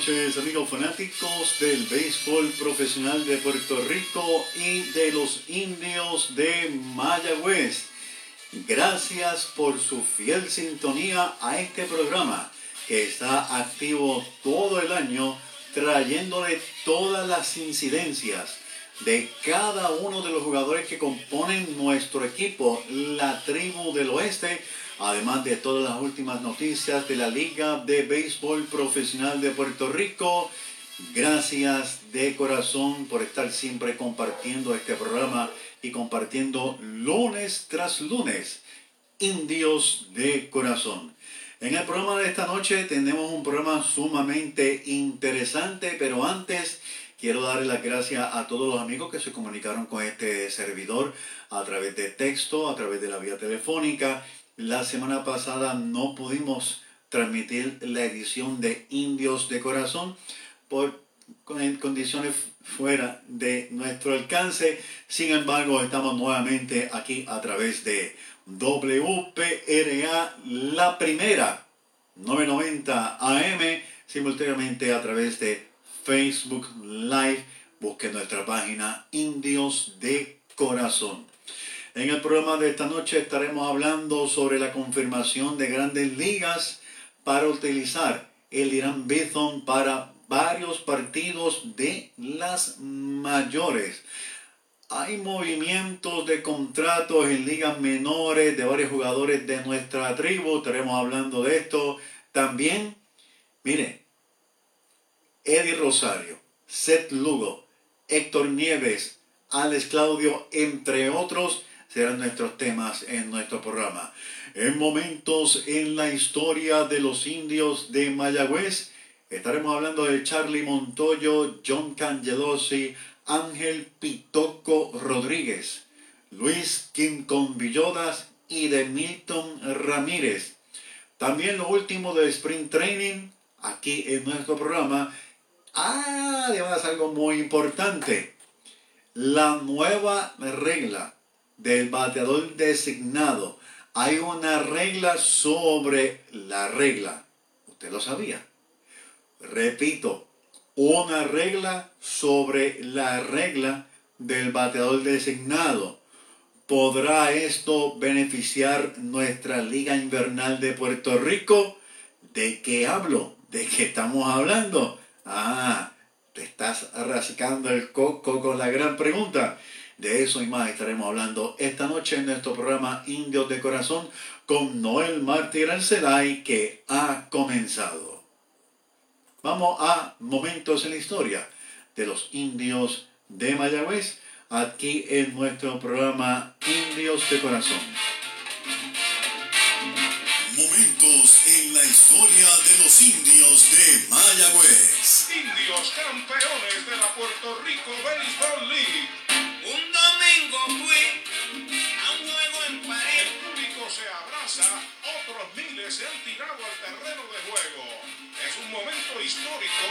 noches amigos fanáticos del béisbol profesional de Puerto Rico y de los indios de Mayagüez. Gracias por su fiel sintonía a este programa que está activo todo el año trayéndole todas las incidencias de cada uno de los jugadores que componen nuestro equipo, la tribu del oeste, además de todas las últimas noticias de la Liga de Béisbol Profesional de Puerto Rico. Gracias de corazón por estar siempre compartiendo este programa y compartiendo lunes tras lunes, Indios de Corazón. En el programa de esta noche tenemos un programa sumamente interesante, pero antes quiero darle las gracias a todos los amigos que se comunicaron con este servidor a través de texto, a través de la vía telefónica la semana pasada no pudimos transmitir la edición de Indios de Corazón por condiciones fuera de nuestro alcance. Sin embargo, estamos nuevamente aquí a través de WPRA La Primera 990 AM, simultáneamente a través de Facebook Live. Busque nuestra página Indios de Corazón. En el programa de esta noche estaremos hablando sobre la confirmación de grandes ligas para utilizar el Irán Bithon para varios partidos de las mayores. Hay movimientos de contratos en ligas menores de varios jugadores de nuestra tribu. Estaremos hablando de esto. También, mire, Eddie Rosario, Seth Lugo, Héctor Nieves, Alex Claudio, entre otros, serán nuestros temas en nuestro programa. En momentos en la historia de los indios de Mayagüez, estaremos hablando de Charlie Montoyo, John Cangelosi, Ángel Pitoco Rodríguez, Luis Quincon Villodas y de Milton Ramírez. También lo último de Spring Training, aquí en nuestro programa. Además algo muy importante. La nueva regla del bateador designado. Hay una regla sobre la regla. ¿Usted lo sabía? Repito, una regla sobre la regla del bateador designado. ¿Podrá esto beneficiar nuestra liga invernal de Puerto Rico? ¿De qué hablo? ¿De qué estamos hablando? Ah, te estás rascando el coco con la gran pregunta. De eso y más estaremos hablando esta noche en nuestro programa Indios de Corazón con Noel Mártir Arcelay que ha comenzado. Vamos a momentos en la historia de los indios de Mayagüez aquí en nuestro programa Indios de Corazón. Momentos en la historia de los indios de Mayagüez. Indios campeones de la Puerto Rico Baseball League a un juego en París. El público se abraza, otros miles se han tirado al terreno de juego. Es un momento histórico.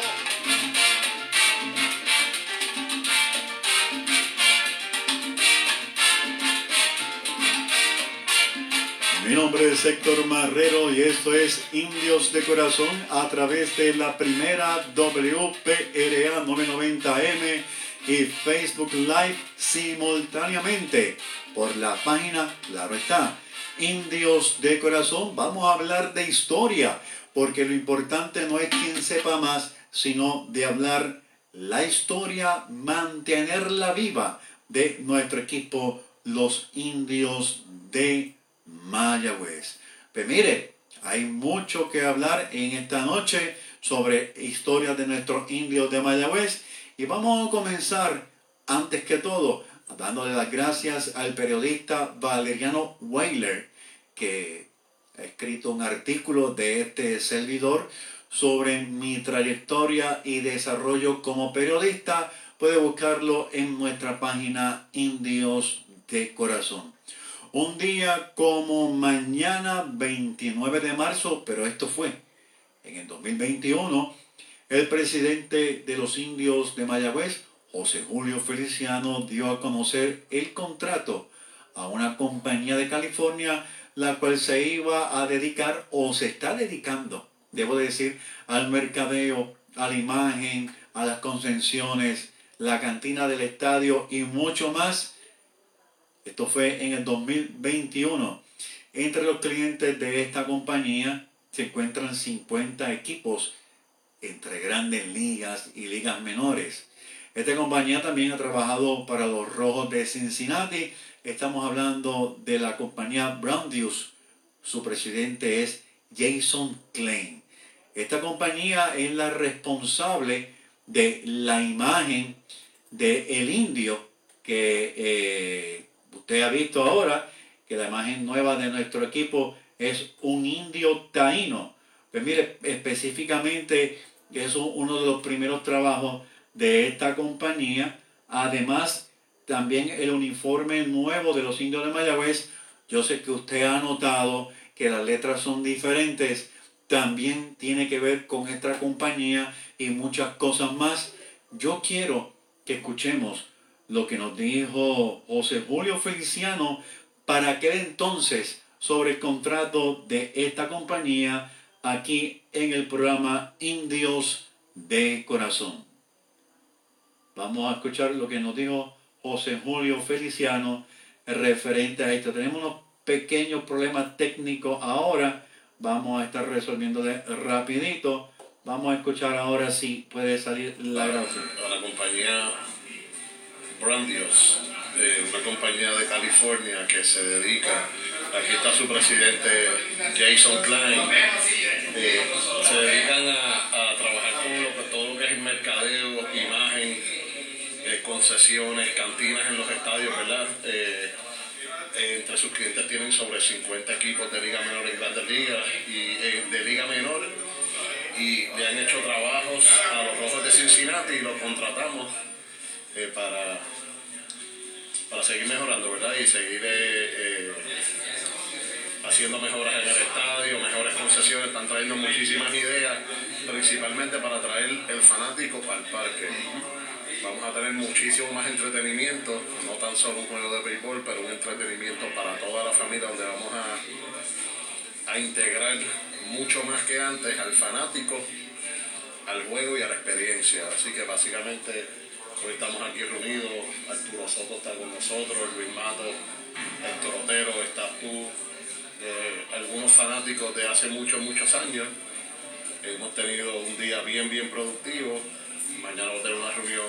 Mi nombre es Héctor Marrero y esto es Indios de Corazón a través de la primera WPRA 990M y Facebook Live simultáneamente por la página, claro está, Indios de Corazón. Vamos a hablar de historia, porque lo importante no es quien sepa más, sino de hablar la historia, mantenerla viva de nuestro equipo, los Indios de Mayagüez. Pues mire, hay mucho que hablar en esta noche sobre historia de nuestros indios de Mayagüez y vamos a comenzar, antes que todo, dándole las gracias al periodista Valeriano Weiler, que he escrito un artículo de este servidor sobre mi trayectoria y desarrollo como periodista. Puede buscarlo en nuestra página Indios de Corazón. Un día como mañana 29 de marzo, pero esto fue en el 2021, el presidente de los indios de Mayagüez, José Julio Feliciano, dio a conocer el contrato a una compañía de California, la cual se iba a dedicar o se está dedicando, debo decir, al mercadeo, a la imagen, a las concesiones, la cantina del estadio y mucho más. Esto fue en el 2021. Entre los clientes de esta compañía se encuentran 50 equipos entre grandes ligas y ligas menores. Esta compañía también ha trabajado para los Rojos de Cincinnati. Estamos hablando de la compañía Brown Su presidente es Jason Klein. Esta compañía es la responsable de la imagen de el indio que eh, usted ha visto ahora, que la imagen nueva de nuestro equipo es un indio taíno. Pues mire, específicamente es uno de los primeros trabajos de esta compañía. Además, también el uniforme nuevo de los indios de Mayagüez. Yo sé que usted ha notado que las letras son diferentes. También tiene que ver con esta compañía y muchas cosas más. Yo quiero que escuchemos lo que nos dijo José Julio Feliciano para aquel entonces sobre el contrato de esta compañía aquí en el programa Indios de Corazón. Vamos a escuchar lo que nos dijo José Julio Feliciano referente a esto. Tenemos unos pequeños problemas técnicos ahora. Vamos a estar resolviéndole rapidito. Vamos a escuchar ahora si puede salir la grabación. la compañía Brandios, una compañía de California que se dedica, aquí está su presidente Jason Klein, eh, se dedican a, trabajar con todo lo que es mercadeo, imagen, eh, concesiones, cantinas en los estadios, ¿verdad? Eh, entre sus clientes tienen sobre 50 equipos de Liga Menor en Grandes Ligas y de Liga Menor y le han hecho trabajos a los Rojos de Cincinnati y los contratamos para, para seguir mejorando, ¿verdad? Y seguir haciendo mejoras en el estadio, mejores concesiones, están trayendo muchísimas ideas, principalmente para traer el fanático al parque. Vamos a tener muchísimo más entretenimiento, no tan solo un juego de béisbol, pero un entretenimiento para toda la familia donde vamos a, a integrar mucho más que antes al fanático, al juego y a la experiencia. Así que básicamente hoy estamos aquí reunidos, Arturo Soto está con nosotros, Luis Mato, el Torotero, estás tú, eh, algunos fanáticos de hace muchos, muchos años. Hemos tenido un día bien, bien productivo. Mañana vamos a tener una reunión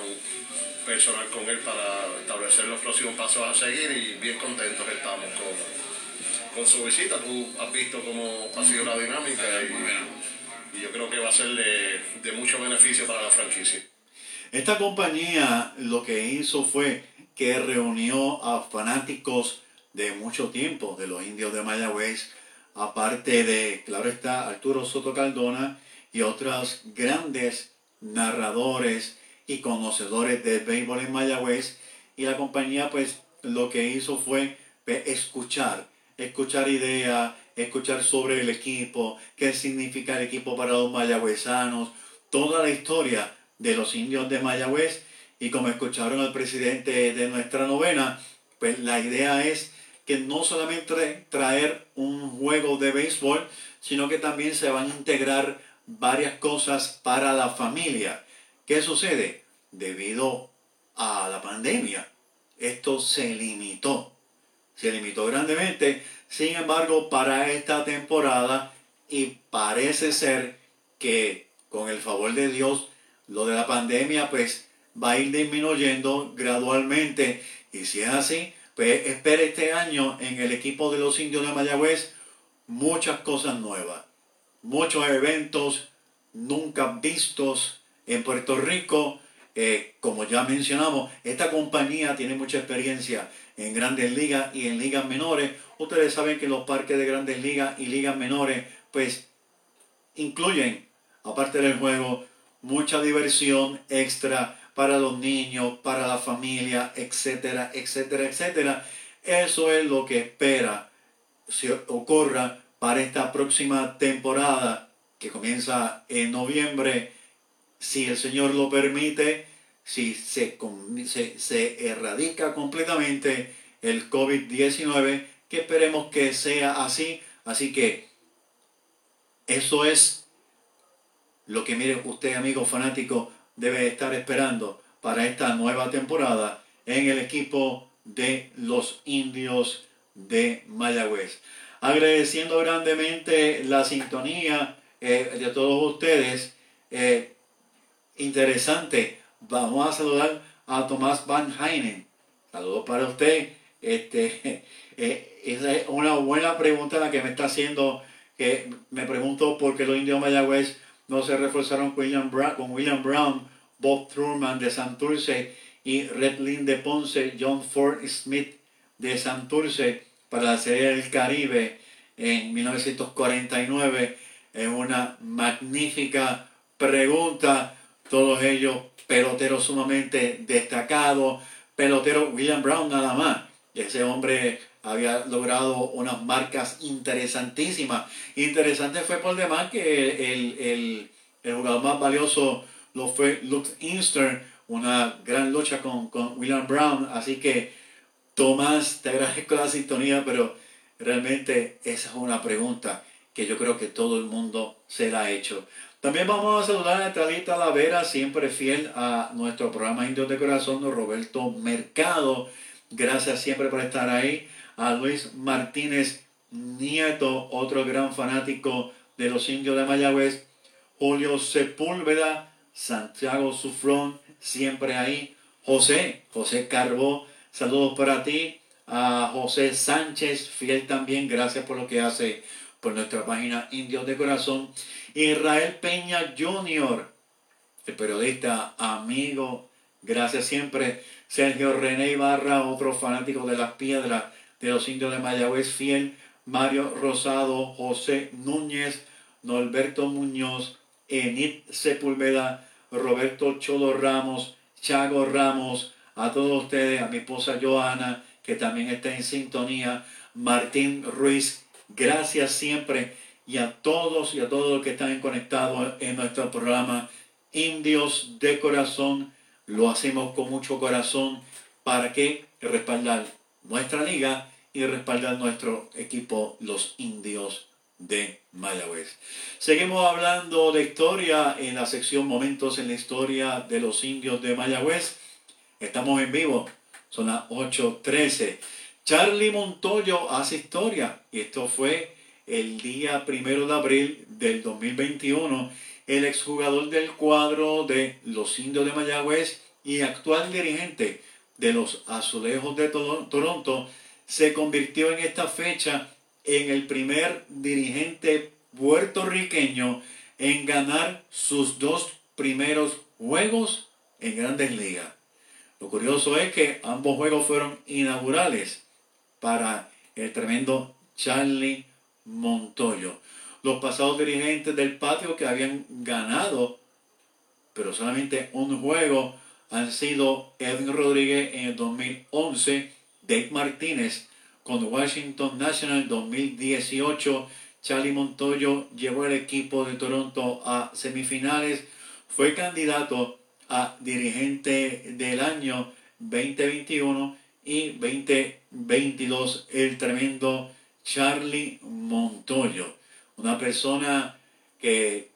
personal con él para establecer los próximos pasos a seguir y bien contentos estamos con, con su visita. Tú has visto cómo ha sido la dinámica y, y yo creo que va a ser de, de mucho beneficio para la franquicia. Esta compañía lo que hizo fue que reunió a fanáticos de mucho tiempo de los indios de Mayagüez, aparte de, claro está, Arturo Soto Caldona y otros grandes narradores y conocedores del béisbol en Mayagüez. Y la compañía pues lo que hizo fue escuchar, escuchar ideas, escuchar sobre el equipo, qué significa el equipo para los mayagüezanos, toda la historia de los indios de Mayagüez. Y como escucharon al presidente de nuestra novena, pues la idea es no solamente traer un juego de béisbol, sino que también se van a integrar varias cosas para la familia. ¿Qué sucede? Debido a la pandemia, esto se limitó, se limitó grandemente. Sin embargo, para esta temporada, y parece ser que con el favor de Dios, lo de la pandemia pues va a ir disminuyendo gradualmente. Y si es así, espera este año en el equipo de los indios de Mayagüez muchas cosas nuevas, muchos eventos nunca vistos en Puerto Rico Eh, como ya mencionamos, esta compañía tiene mucha experiencia en grandes ligas y en ligas menores. Ustedes saben que los parques de grandes ligas y ligas menores, pues, incluyen, aparte del juego, mucha diversión extra para los niños, para la familia, etcétera, etcétera, etcétera. Eso es lo que espera se ocurra para esta próxima temporada que comienza en noviembre, si el Señor lo permite, si se, se, se erradica completamente el COVID-19, que esperemos que sea así. Así que eso es lo que, mire usted, amigo fanático, debe estar esperando para esta nueva temporada en el equipo de los indios de Mayagüez. Agradeciendo grandemente la sintonía eh, de todos ustedes. Eh, interesante. Vamos a saludar a Tomás Van Heinen. Saludos para usted. Este, eh, es una buena pregunta la que me está haciendo. Que me pregunto por qué los indios Mayagüez no se reforzaron con William Brown, con William Brown Bob Truman de Santurce y Red Lynn de Ponce, John Ford Smith de Santurce para la Serie del Caribe en 1949. Es una magnífica pregunta. Todos ellos peloteros sumamente destacados. Pelotero William Brown nada más. Ese hombre había logrado unas marcas interesantísimas. Interesante fue por demás que el, el jugador más valioso lo fue Lux Inster, una gran lucha con, con William Brown. Así que, Tomás, te agradezco la sintonía, pero realmente esa es una pregunta que yo creo que todo el mundo se la ha hecho. También vamos a saludar a Talita Lavera, siempre fiel a nuestro programa Indios de Corazón, Roberto Mercado. Gracias siempre por estar ahí. A Luis Martínez Nieto, otro gran fanático de los indios de Mayagüez. Julio Sepúlveda, Santiago Sufrón, siempre ahí. José, José Carbó, saludos para ti. A José Sánchez, fiel también, gracias por lo que hace por nuestra página Indios de Corazón. Israel Peña Jr., el periodista amigo, gracias siempre. Sergio René Ibarra, otro fanático de las piedras de los indios de Mayagüez, fiel. Mario Rosado, José Núñez, Norberto Muñoz, Enid Sepúlveda, Roberto Cholo Ramos, Chago Ramos, a todos ustedes, a mi esposa Joana, que también está en sintonía, Martín Ruiz, gracias siempre y a todos y a todos los que están conectados en nuestro programa Indios de Corazón. Lo hacemos con mucho corazón para que respaldar nuestra liga y respaldar nuestro equipo, los Indios de Mayagüez. Seguimos hablando de historia en la sección Momentos en la historia de los indios de Mayagüez. Estamos en vivo, son las 8.13. Charlie Montoyo hace historia y esto fue el día primero de abril del 2021. El exjugador del cuadro de los indios de Mayagüez y actual dirigente de los Azulejos de Toronto se convirtió en esta fecha en el primer dirigente puertorriqueño en ganar sus dos primeros juegos en grandes ligas. Lo curioso es que ambos juegos fueron inaugurales para el tremendo Charlie Montoyo. Los pasados dirigentes del patio que habían ganado, pero solamente un juego, han sido Edwin Rodríguez en el 2011, Dave Martínez con Washington National 2018. Charlie Montoyo llevó el equipo de Toronto a semifinales. Fue candidato a dirigente del año 2021 y 2022. El tremendo Charlie Montoyo. Una persona que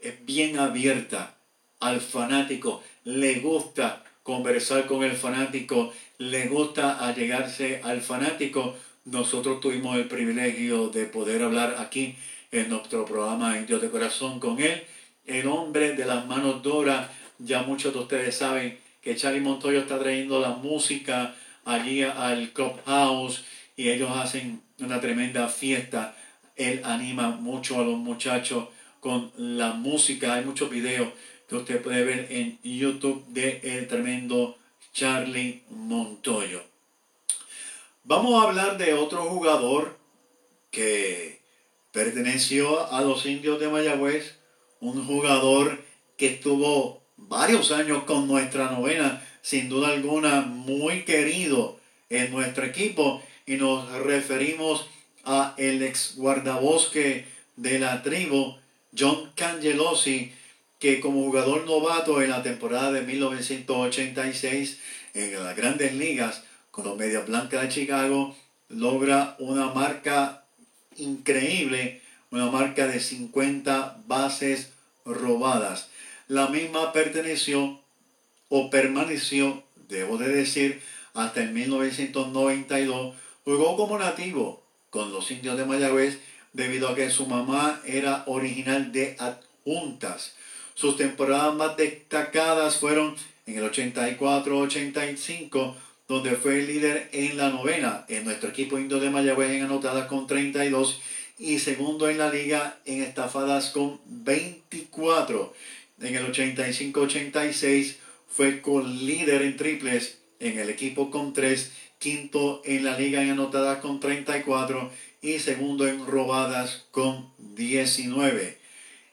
es bien abierta al fanático. Le gusta conversar con el fanático le gusta allegarse al fanático. Nosotros tuvimos el privilegio de poder hablar aquí en nuestro programa Dios de Corazón con él. El hombre de las manos doras, ya muchos de ustedes saben que Charlie Montoyo está trayendo la música allí al Clubhouse y ellos hacen una tremenda fiesta. Él anima mucho a los muchachos con la música. Hay muchos videos que usted puede ver en YouTube de el tremendo Charlie Montoyo. Vamos a hablar de otro jugador que perteneció a los indios de Mayagüez, un jugador que estuvo varios años con nuestra novena, sin duda alguna muy querido en nuestro equipo y nos referimos a el ex guardabosque de la tribu, John Cangelosi, que como jugador novato en la temporada de 1986 en las grandes ligas con los Medias Blancas de Chicago, logra una marca increíble, una marca de 50 bases robadas. La misma perteneció o permaneció, debo de decir, hasta el 1992. Jugó como nativo con los indios de Mayagüez debido a que su mamá era original de Adjuntas. Sus temporadas más destacadas fueron en el 84-85, donde fue el líder en la novena en nuestro equipo indio de Mayagüez en anotadas con 32 y segundo en la liga en estafadas con 24. En el 85-86 fue con líder en triples en el equipo con 3, quinto en la liga en anotadas con 34 y segundo en robadas con 19.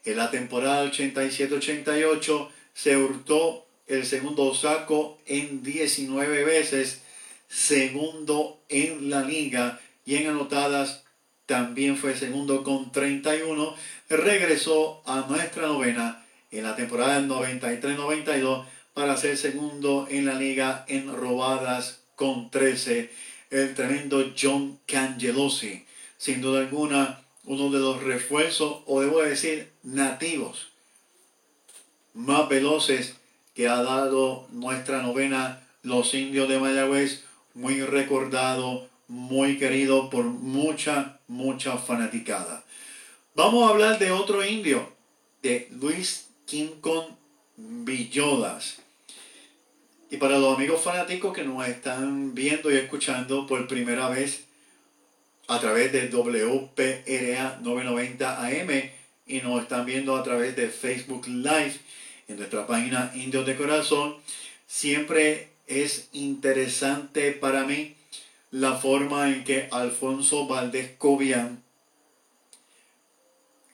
En la temporada 87-88 se hurtó el segundo saco en 19 veces, segundo en la liga y en anotadas también fue segundo con 31. Regresó a nuestra novena en la temporada del 93-92 para ser segundo en la liga en robadas con 13. El tremendo John Cangelosi, sin duda alguna uno de los refuerzos, o debo decir nativos, más veloces que ha dado nuestra novena Los Indios de Mayagüez, muy recordado, muy querido por mucha, mucha fanaticada. Vamos a hablar de otro indio, de Luis Quincon Villodas. Y para los amigos fanáticos que nos están viendo y escuchando por primera vez a través de WPRA 990 AM y nos están viendo a través de Facebook Live en nuestra página Indios de Corazón. Siempre es interesante para mí la forma en que Alfonso Valdés Cobian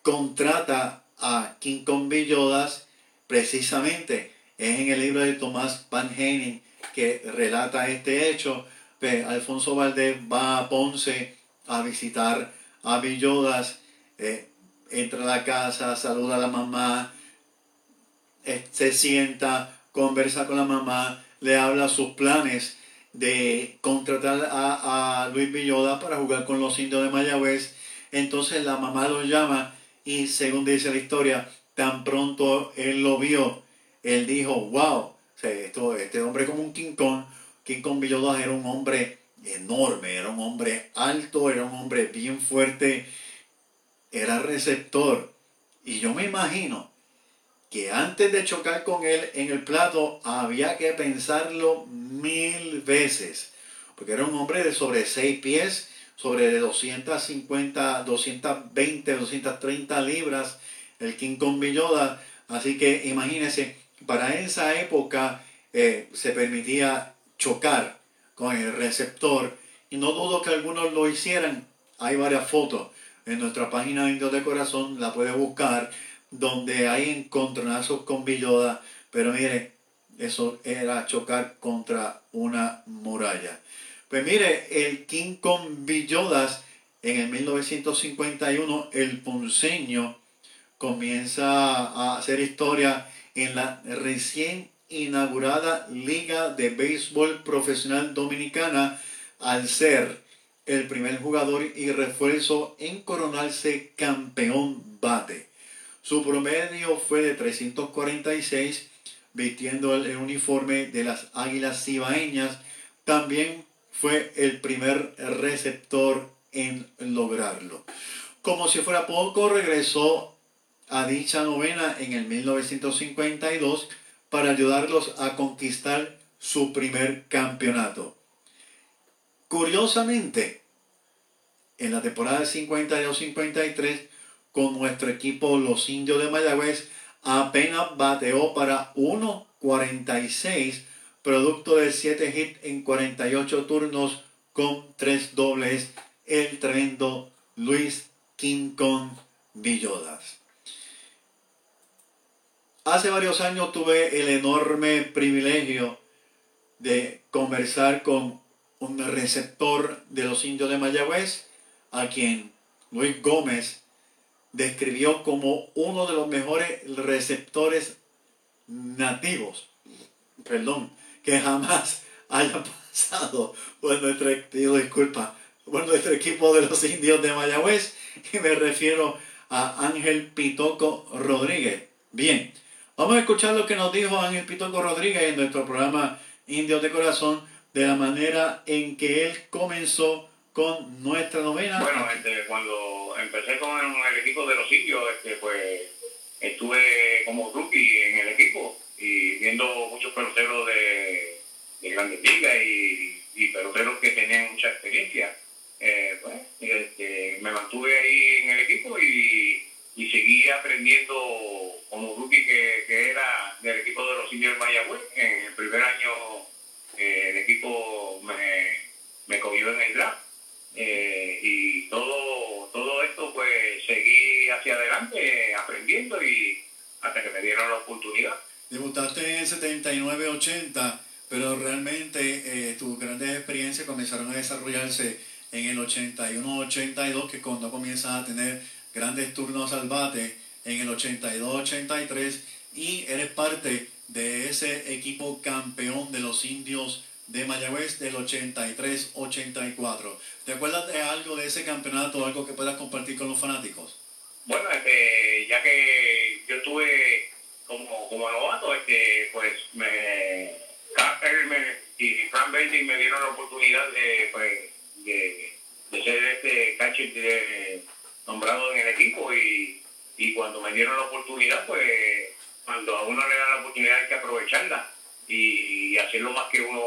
contrata a King Kong Villodas precisamente. Es en el libro de Tomás Van Henning que relata este hecho. Alfonso Valdés va a Ponce a visitar a Villodas, eh, entra a la casa, saluda a la mamá, eh, se sienta, conversa con la mamá, le habla sus planes de contratar a, Luis Villoda para jugar con los indios de Mayagüez. Entonces la mamá lo llama y según dice la historia, tan pronto él lo vio, él dijo, wow, esto, este hombre como un King Kong, King Kong Villoda era un hombre enorme, era un hombre alto, era un hombre bien fuerte, era receptor. Y yo me imagino que antes de chocar con él en el plato había que pensarlo mil veces, porque era un hombre de sobre seis pies, sobre 250, 220, 230 libras, el King Kong Villoda. Así que imagínense, para esa época eh, se permitía chocar con el receptor y no dudo que algunos lo hicieran. Hay varias fotos en nuestra página Indios de Corazón, la puede buscar donde hay encontronazos con Villoda, pero mire, eso era chocar contra una muralla. Pues mire, el King con Villodas en el 1951, el punceño comienza a hacer historia en la recién inaugurada Liga de Béisbol Profesional Dominicana al ser el primer jugador y refuerzo en coronarse campeón bate. Su promedio fue de 346, vistiendo el uniforme de las Águilas Cibaeñas. También fue el primer receptor en lograrlo. Como si fuera poco, regresó a dicha novena en el 1952 para ayudarlos a conquistar su primer campeonato. Curiosamente, en la temporada 52-53 con nuestro equipo Los Indios de Mayagüez apenas bateó para 1.46, producto de 7 hits en 48 turnos con 3 dobles, el tremendo Luis King Kong Villodas. Hace varios años tuve el enorme privilegio de conversar con un receptor de los indios de Mayagüez, a quien Luis Gómez describió como uno de los mejores receptores nativos, perdón, que jamás haya pasado por nuestro, disculpa, por nuestro equipo de los indios de Mayagüez, y me refiero a Ángel Pitoco Rodríguez. Bien, vamos a escuchar lo que nos dijo Ángel Pitoco Rodríguez en nuestro programa Indios de Corazón, de la manera en que él comenzó con nuestra novena. Bueno, este, cuando empecé con el, equipo de los indios, este, pues estuve como rookie en el equipo y viendo muchos peloteros de, de grandes ligas y, y, peloteros que tenían mucha experiencia. Eh, pues, este, me mantuve ahí en el equipo y, y seguí aprendiendo como rookie que, que, era del equipo de los de Mayagüez. En el primer año eh, el equipo me, me cogió en el draft eh, y todo, todo esto pues seguí hacia adelante aprendiendo y hasta que me dieron la oportunidad. Debutaste en 79-80, pero realmente eh, tus grandes experiencias comenzaron a desarrollarse en el 81-82, que cuando comienzas a tener grandes turnos al bate, en el 82-83, y eres parte de ese equipo campeón de los indios de Mayagüez del 83-84. ¿Te acuerdas de algo de ese campeonato, algo que puedas compartir con los fanáticos? Bueno, este, ya que yo estuve como, como novato, este, pues me, y Frank Bendy me dieron la oportunidad de, pues, de, ser este catcher nombrado en el equipo y, y cuando me dieron la oportunidad, pues cuando a uno le da la oportunidad hay que aprovecharla y, hacer lo más que uno,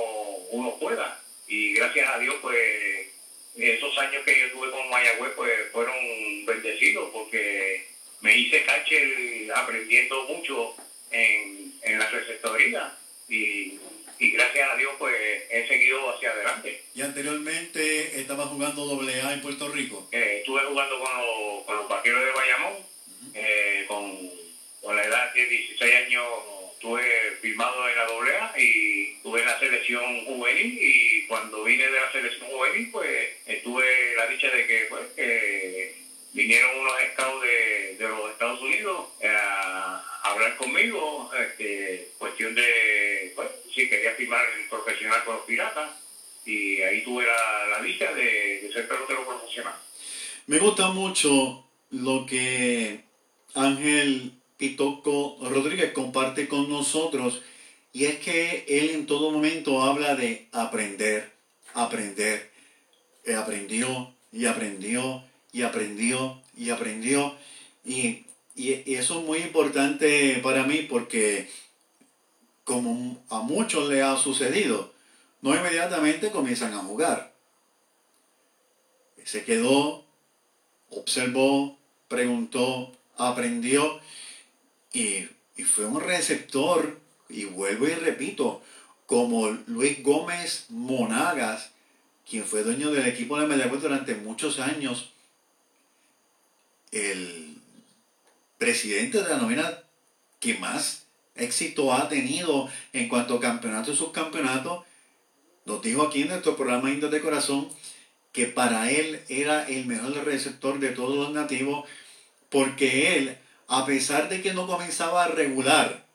uno pueda. Y gracias a Dios, pues esos años que yo tuve con Mayagüez pues, fueron bendecidos porque me hice catcher aprendiendo mucho en, en la receptoría y, y, gracias a Dios pues he seguido hacia adelante. ¿Y anteriormente estaba jugando doble A en Puerto Rico? Eh, estuve jugando con los, con los vaqueros de Bayamón, eh, con, con la edad de 16 años estuve firmado en la AA y estuve en la selección juvenil y cuando vine de la selección juvenil pues estuve la dicha de que pues vinieron unos scouts de, los Estados Unidos a, hablar conmigo, este, cuestión de, pues quería firmar el profesional con los piratas y ahí tuve la, dicha de, ser pelotero profesional. Me gusta mucho lo que Ángel Pitoco Rodríguez comparte con nosotros y es que él en todo momento habla de aprender, aprender. aprendió y aprendió y aprendió y aprendió y, y, eso es muy importante para mí porque como a muchos le ha sucedido, no inmediatamente comienzan a jugar. Se quedó, observó, preguntó, aprendió y, fue un receptor, y vuelvo y repito, como Luis Gómez Monagas, quien fue dueño del equipo de Mayagüez durante muchos años, el presidente de la novena que más éxito ha tenido en cuanto a campeonato y subcampeonato, nos dijo aquí en nuestro programa Indios de Corazón que para él era el mejor receptor de todos los nativos porque él a pesar de que no comenzaba a regular,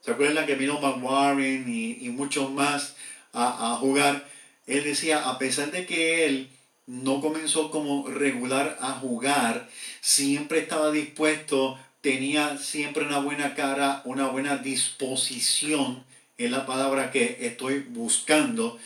¿se acuerdan que vino McWarren y, y muchos más a, jugar? Él decía, a pesar de que él no comenzó como regular a jugar, siempre estaba dispuesto, tenía siempre una buena cara, una buena disposición, es la palabra que estoy buscando,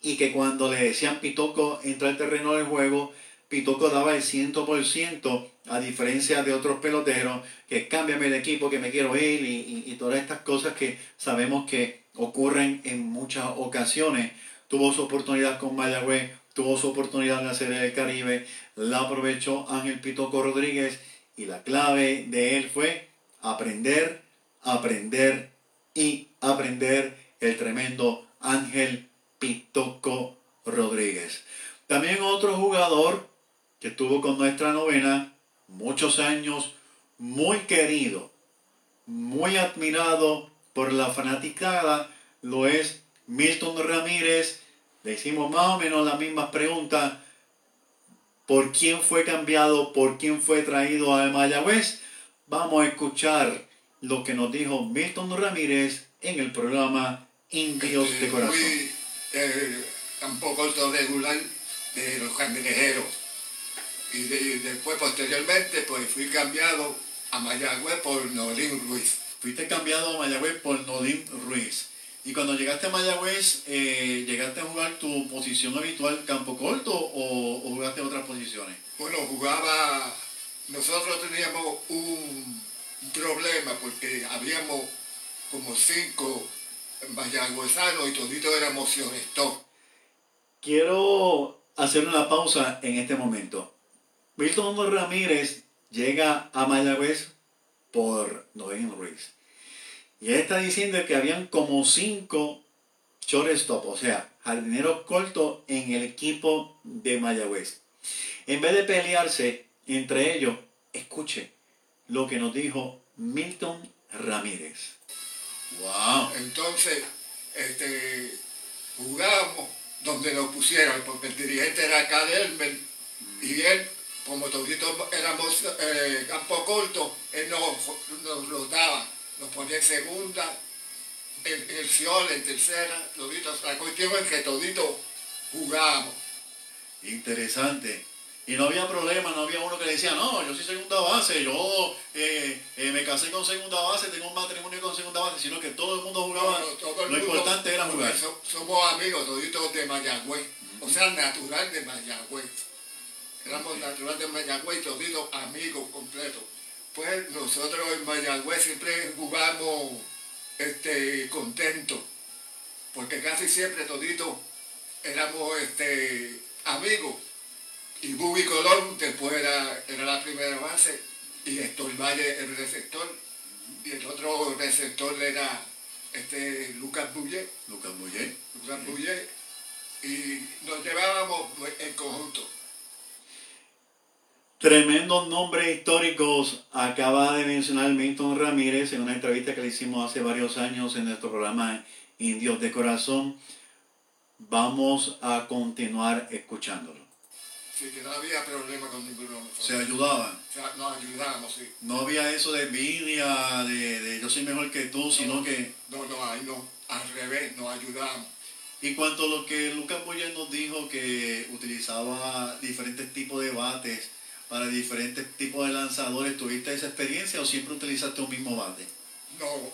y que cuando le decían Pitoco entra al terreno del juego, Pitoco daba el 100%, a diferencia de otros peloteros, que cámbiame de equipo, que me quiero ir, y, todas estas cosas que sabemos que ocurren en muchas ocasiones. Tuvo su oportunidad con Mayagüez, tuvo su oportunidad en la Serie del Caribe, la aprovechó Ángel Pitoco Rodríguez, y la clave de él fue aprender, aprender y aprender el tremendo Ángel Pitoco Rodríguez. También otro jugador que estuvo con nuestra novena muchos años, muy querido, muy admirado por la fanaticada, lo es Milton Ramírez. Le hicimos más o menos las mismas preguntas. ¿Por quién fue cambiado? ¿Por quién fue traído a Mayagüez? Vamos a escuchar lo que nos dijo Milton Ramírez en el programa Indios Este, de Corazón. Fui eh, un poco regular de los cangrejeros. Y, de- y después, posteriormente, pues fui cambiado a Mayagüez por Nolín Ruiz. Fuiste cambiado a Mayagüez por Nolín Ruiz. Y cuando llegaste a Mayagüez, eh, ¿llegaste a jugar tu posición habitual campo corto o, o jugaste otras posiciones? Bueno, jugaba, nosotros teníamos un problema porque habíamos como cinco mayagüezanos y toditos éramos Stop. Quiero hacer una pausa en este momento. Milton Ramírez llega a Mayagüez por Nolín Ruiz. Y él está diciendo que habían como cinco shortstop, o sea, jardineros cortos en el equipo de Mayagüez. En vez de pelearse entre ellos, escuche lo que nos dijo Milton Ramírez. ¡Wow! Entonces, este, jugábamos donde nos pusieran, porque el dirigente era Cadelmer y él, como toditos éramos eh, campo corto, él nos, nos rotaba, nos ponía en segunda, en, en el fiol, en tercera, toditos. La cuestión es que toditos jugábamos. Interesante. Y no había problema, no había uno que decía, no, yo soy segunda base, yo eh, eh, me casé con segunda base, tengo un matrimonio con segunda base, sino que todo el mundo jugaba. No, no, todo el lo mundo- importante era jugar. so- somos amigos toditos de Mayagüez, o sea, natural de Mayagüez. Éramos natural de Mayagüez, toditos amigos completos. Pues nosotros en Mayagüez siempre jugamos este, contentos, porque casi siempre toditos éramos este, amigos. Y Bubi Colón después era, era la primera base y Héctor Valle el receptor. Y el otro receptor era este Lucas Bullet, Lucas Muller. Lucas Bullet. Y nos llevábamos en conjunto. Tremendos nombres históricos acaba de mencionar Milton Ramírez en una entrevista que le hicimos hace varios años en nuestro programa Indios de Corazón. Vamos a continuar escuchándolo. Así que no había problema con ninguno. Se ayudaban. O sea, nos ayudábamos, sí. No había eso de envidia, de, de yo soy mejor que tú, sino que No, no, ahí no. Al revés, nos ayudábamos. Y cuanto a lo que Lucas Boyer nos dijo que utilizaba diferentes tipos de bates para diferentes tipos de lanzadores, ¿tuviste esa experiencia o siempre utilizaste un mismo bate? No,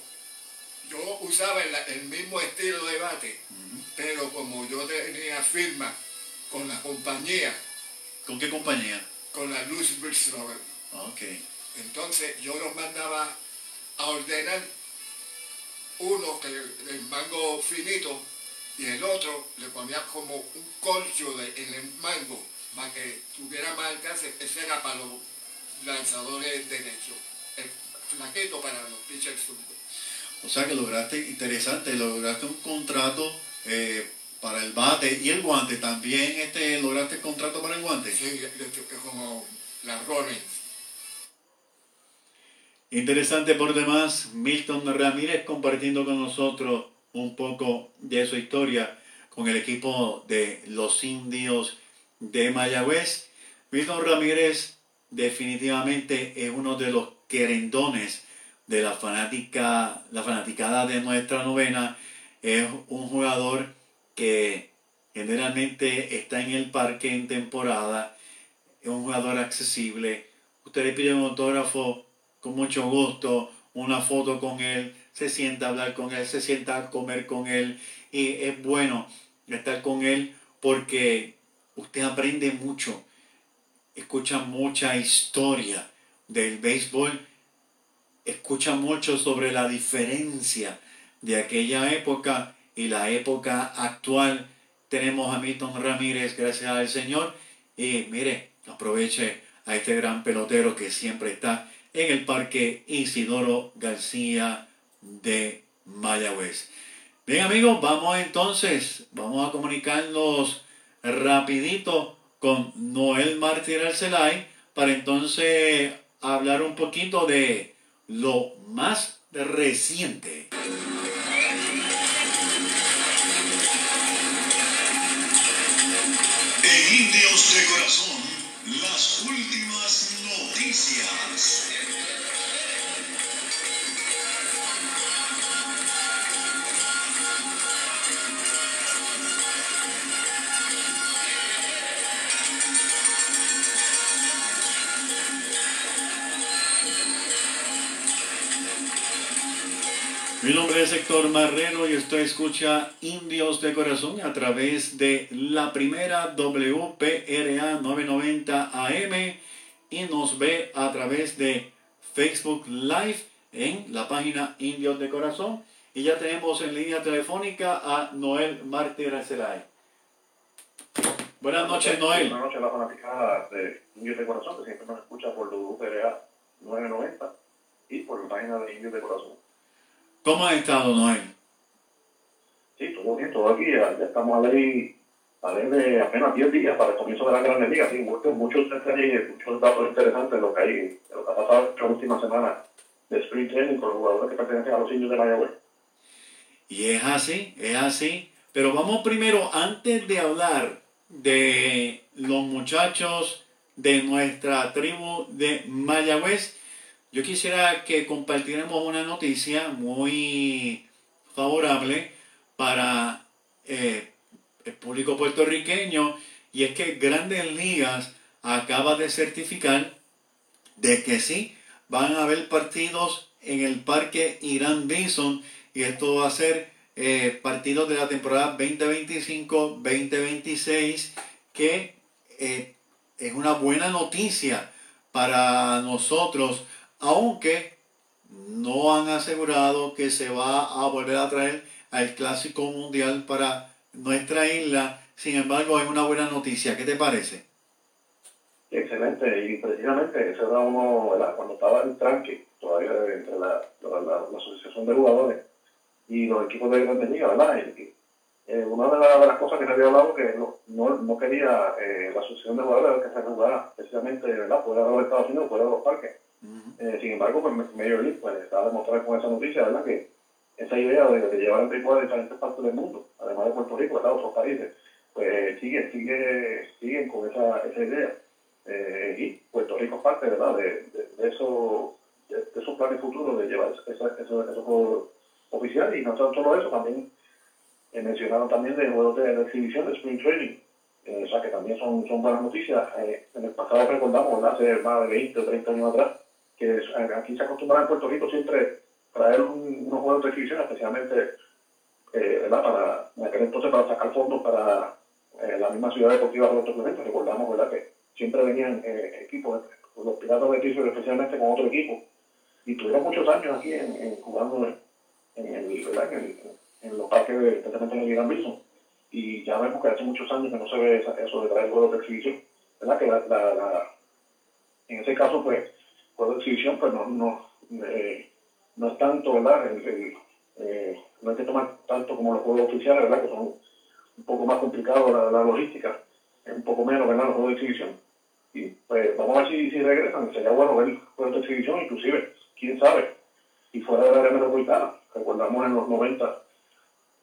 yo usaba el, el mismo estilo de bate, pero como yo tenía firma con la compañía, ¿Con qué compañía? con la Louisville Slugger, Ok. entonces yo los mandaba a ordenar uno que el mango finito y el otro le ponía como un corcho de- en el mango para que tuviera más alcance. Ese era para los lanzadores derechos, el flaquito para los pitchers zurdos. O sea que lograste, interesante, lograste un contrato eh, para el bate y el guante. También este, lograste el contrato para el guante. Sí, de- de- como la Rollins. Interesante por demás, Milton Ramírez compartiendo con nosotros un poco de su historia con el equipo de los indios de Mayagüez. Milton Ramírez definitivamente es uno de los querendones de la fanática, la fanaticada de nuestra novena. Es un jugador que generalmente está en el parque en temporada. Es un jugador accesible. Usted le pide un autógrafo con mucho gusto, una foto con él, se sienta a hablar con él, se sienta a comer con él y es bueno estar con él porque usted aprende mucho, escucha mucha historia del béisbol, escucha mucho sobre la diferencia de aquella época y la época actual. Tenemos a Milton Ramírez, gracias al Señor, y mire, aproveche a este gran pelotero que siempre está en el Parque Isidoro García de Mayagüez. Bien amigos, vamos entonces, vamos a comunicarnos rapidito con Noel Martín Arcelay para entonces hablar un poquito de lo más reciente. En Indios de Corazón, las últimas noticias. Nombre es Héctor Marrero y usted escucha Indios de Corazón a través de la primera WPRA 990 AM y nos ve a través de Facebook Live en la página Indios de Corazón. Y ya tenemos en línea telefónica a Noel Martí Arcelay. Buenas noches, Noel. Buenas noches a la fanaticada de Indios de Corazón, que siempre nos escucha por WPRA 990 y por la página de Indios de Corazón. ¿Cómo ha estado, Noel? Sí, todo bien, todo aquí. Ya, ya estamos a ley, a ley de apenas 10 días para el comienzo de la Gran Liga. Sí, muchos, muchos detalles, muchos datos interesantes de lo que hay, de lo que ha pasado esta última semana de Spring Training con los jugadores que pertenecen a los indios de Mayagüez. Y es así, es así. Pero vamos primero, antes de hablar de los muchachos de nuestra tribu de Mayagüez, yo quisiera que compartiéramos una noticia muy favorable para eh, el público puertorriqueño y es que Grandes Ligas acaba de certificar de que sí, van a haber partidos en el Parque Irán Bison y esto va a ser eh, partidos de la temporada 2025-2026 que eh, es una buena noticia para nosotros, aunque no han asegurado que se va a volver a traer al Clásico Mundial para nuestra isla. Sin embargo, es una buena noticia. ¿Qué te parece? Excelente, y precisamente eso era uno, ¿verdad? cuando estaba el tranque, todavía entre la, la, la- la asociación de jugadores y los equipos de grandes ligas, ¿verdad? Y, eh, una de, la- de las cosas que se había hablado que no, no, no quería eh, la asociación de jugadores que se jugara precisamente, ¿verdad? Fuera de los Estados Unidos, fuera de los parques. Eh, sin embargo, pues Major League pues, está a demostrar con esa noticia, ¿verdad? Que esa idea de, de llevar el béisbol a diferentes partes del mundo, además de Puerto Rico, ¿verdad? Otros países, pues sigue, sigue, siguen con esa, esa idea. Eh, y Puerto Rico es parte, ¿verdad? De, de, eso, de, esos planes futuros de llevar esa- esos juegos oficiales. Y no solo eso, también eh, mencionaron también de juegos de, de exhibición de Spring Training. Eh, o sea que también son, son buenas noticias. Eh, en el pasado recordamos, ¿verdad? hace más de 20 o 30 años atrás, que es- aquí se acostumbraba en Puerto Rico siempre traer un- unos juegos de exhibición, especialmente eh. Para, entonces para sacar fondos para eh, la misma ciudad deportiva de Roberto Clemente. Recordamos ¿verdad? que siempre venían eh, equipos, los piratas de Pittsburgh especialmente con otro equipo, y tuvieron muchos años aquí en, en- jugando en, en el, ¿verdad? En, en los parques, de, especialmente en el Irán Bison. Y ya vemos que hace muchos años que no se ve eso de traer juegos de exhibición. ¿verdad? Que la- la- en ese caso, pues, de exhibición, pues no, no, eh, no es tanto, ¿verdad? El- eh, no hay que tomar tanto como los juegos oficiales, ¿verdad? Que son un poco más complicados la, la logística, es un poco menos, ¿verdad? Los juegos de exhibición. Y pues vamos a ver si, si regresan, sería bueno ver juegos de exhibición, inclusive, quién sabe, si fuera de la área metropolitana. Recordamos en los 90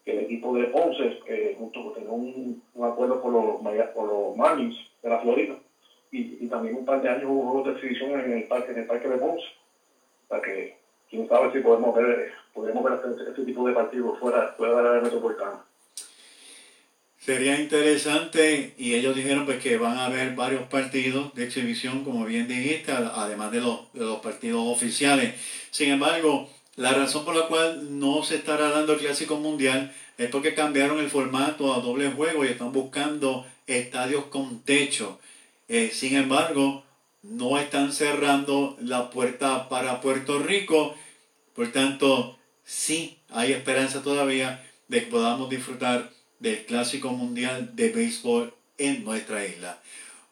que el equipo de Ponce, eh, junto con un, un acuerdo con los, con los Marlins de la Florida, y, también un par de años hubo juegos exhibición en el parque, en el parque de Ponce. O sea que quién sabe si podemos ver, podemos ver este, este tipo de partidos fuera, fuera de la área metropolitana. Sería interesante y ellos dijeron pues que van a haber varios partidos de exhibición, como bien dijiste, además de los, de los partidos oficiales. Sin embargo, la razón por la cual no se estará dando el Clásico Mundial es porque cambiaron el formato a doble juego y están buscando estadios con techo. Eh, sin embargo, no están cerrando la puerta para Puerto Rico. Por tanto, sí hay esperanza todavía de que podamos disfrutar del Clásico Mundial de Béisbol en nuestra isla.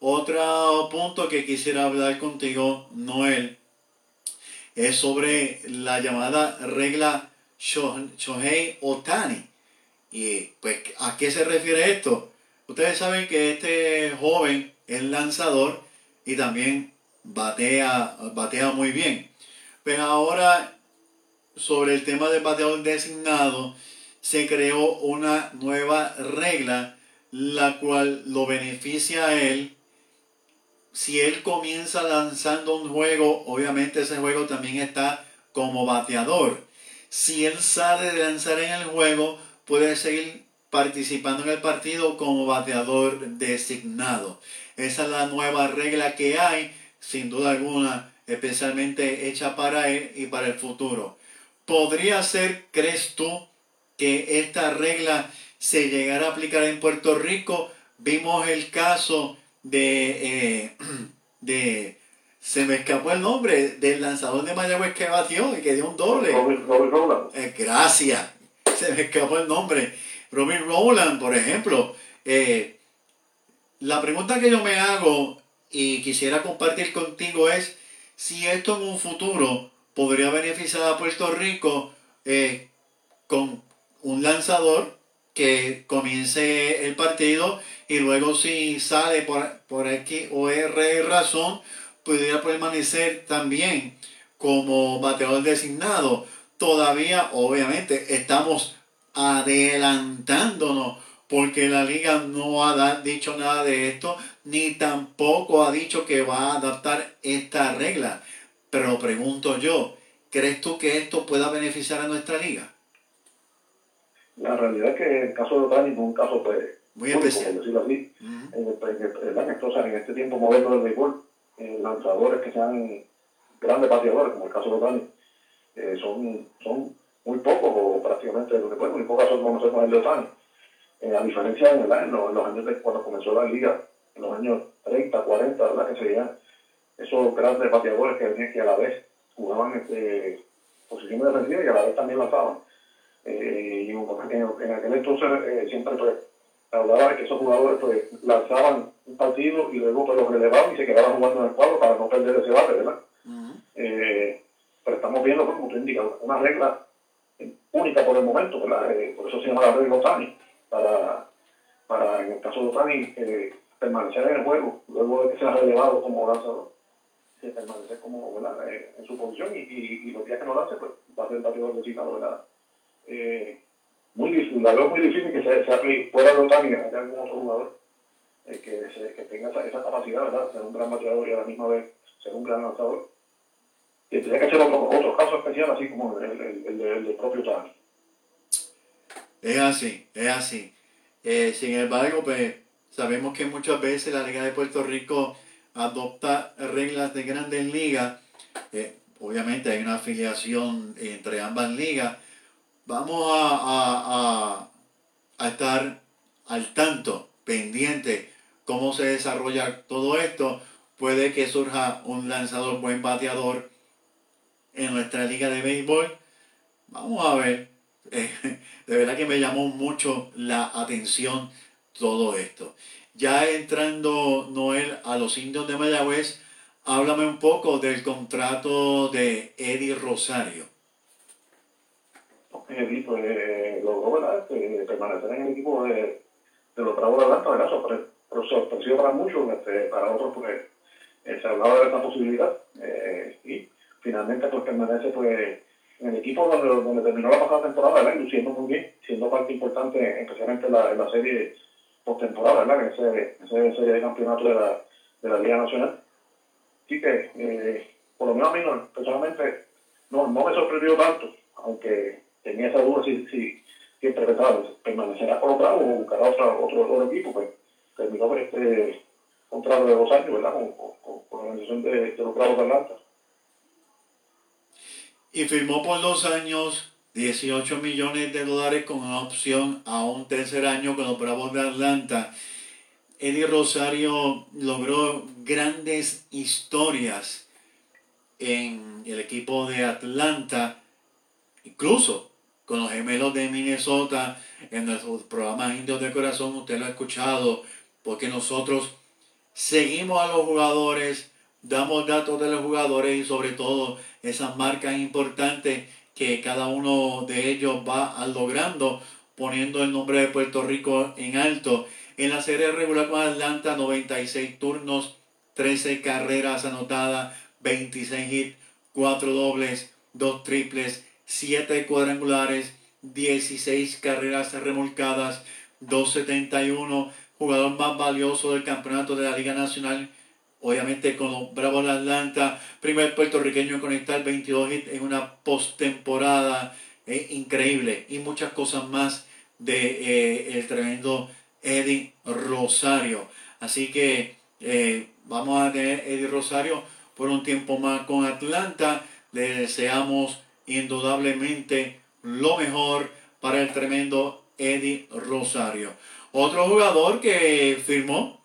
Otro punto que quisiera hablar contigo, Noel, es sobre la llamada regla Shohei Otani. Y pues, ¿a qué se refiere esto? Ustedes saben que este joven es lanzador y también batea, batea muy bien. Pues ahora, sobre el tema del bateador designado, se creó una nueva regla la cual lo beneficia a él. Si él comienza lanzando un juego, obviamente ese juego también está como bateador. Si él sale de lanzar en el juego, puede seguir participando en el partido como bateador designado. Esa es la nueva regla que hay, sin duda alguna, especialmente hecha para él y para el futuro. ¿Podría ser, crees tú, que esta regla se llegara a aplicar en Puerto Rico? Vimos el caso de, eh, de se me escapó el nombre del lanzador de Mayagüez que batió y que dio un doble. Eh, gracias. Se me escapó el nombre. Robin Rowland, por ejemplo. Eh, la pregunta que yo me hago y quisiera compartir contigo es si esto en un futuro podría beneficiar a Puerto Rico eh, con un lanzador que comience el partido y luego si sale por, por X o R razón, pudiera permanecer también como bateador designado. Todavía, obviamente, estamos adelantándonos porque la liga no ha dicho nada de esto, ni tampoco ha dicho que va a adaptar esta regla. Pero pregunto yo, ¿crees tú que esto pueda beneficiar a nuestra liga? La realidad es que el caso de Otani es un caso pues, muy especial. Por decirlo así. en, este tiempo moderno del béisbol, eh, lanzadores que sean grandes bateadores, como el caso de Otani, eh, son, son muy pocos o prácticamente lo que muy pocas son conocemos el de Otani. Eh, a diferencia en, en, los, años de cuando comenzó la liga, en los años 30, 40, ¿verdad? que serían esos grandes bateadores que, que a la vez jugaban este, posiciones defensivas y a la vez también lanzaban. Eh, y en, aquel entonces eh, siempre pues, hablaba de que esos jugadores pues, lanzaban un partido y luego pues, los relevaban y se quedaban jugando en el cuadro para no perder ese bate, ¿verdad? Eh, pero estamos viendo, como tú indicas, una regla única por el momento, ¿verdad? por eso se llama la regla Otani, para, para en el caso de Otani permanecer en el juego, luego de que sea relevado como lanzador permanecer como ¿verdad? en su posición y, y, los días que no lo hace, pues va a ser el partido designado, ¿verdad? eh, muy difícil, la veo muy difícil que se, se aplique fuera de Otani, que haya algún otro jugador eh, que, se, que, tenga esa, esa, capacidad, ¿verdad? Ser un gran bateador y a la misma vez ser un gran lanzador. Y tendría que ser otro, caso especial, así como el, el del propio Otani. Es así, es así. Eh, sin embargo, pues sabemos que muchas veces la Liga de Puerto Rico adopta reglas de grandes ligas. Eh, obviamente hay una afiliación entre ambas ligas, vamos a, estar al tanto, pendiente, cómo se desarrolla todo esto. Puede que surja un lanzador buen bateador en nuestra liga de béisbol. Vamos a ver. Eh, de verdad que me llamó mucho la atención todo esto. Ya entrando, Noel, a los indios de Mayagüez, háblame un poco del contrato de Eddie Rosario eh, pues, logró ¿verdad? Este, permanecer en el equipo de, de los Bravos de Atlanta, ¿verdad? Sorpre sorpresivo para muchos, este, para otros pues eh, se hablaba de esta posibilidad eh, y finalmente pues permanece pues en el equipo donde, donde terminó la pasada temporada, ¿verdad? luciendo muy bien, siendo parte importante especialmente en la, la serie postemporada, ¿verdad? en ese serie de campeonato de la, de la Liga Nacional. Así que, eh, por lo menos a mí personalmente no, no me sorprendió tanto, aunque tenía esa duda si, si, si permanecerá con o buscará otro, otro, equipo, pues terminó este contrato de dos años, ¿verdad? Con, con, con la organización de, de los Bravos de Atlanta. Y firmó por dos años 18 millones de dólares con una opción a un tercer año con los Bravos de Atlanta. Eddie Rosario logró grandes historias en el equipo de Atlanta, incluso con los gemelos de Minnesota, en nuestros programas Indios de Corazón, usted lo ha escuchado, porque nosotros seguimos a los jugadores, damos datos de los jugadores y sobre todo esas marcas importantes que cada uno de ellos va logrando, poniendo el nombre de Puerto Rico en alto. En la serie regular con Atlanta, 96 turnos, 13 carreras anotadas, 26 hits, 4 dobles, 2 triples, 7 cuadrangulares, 16 carreras remolcadas, 271, jugador más valioso del campeonato de la Liga Nacional, obviamente con los Bravos Atlanta, primer puertorriqueño en conectar 22 hits en una postemporada increíble y muchas cosas más de eh, el tremendo Eddie Rosario. Así que eh, vamos a tener Eddie Rosario por un tiempo más con Atlanta. Le deseamos indudablemente lo mejor para el tremendo Eddie Rosario. Otro jugador que firmó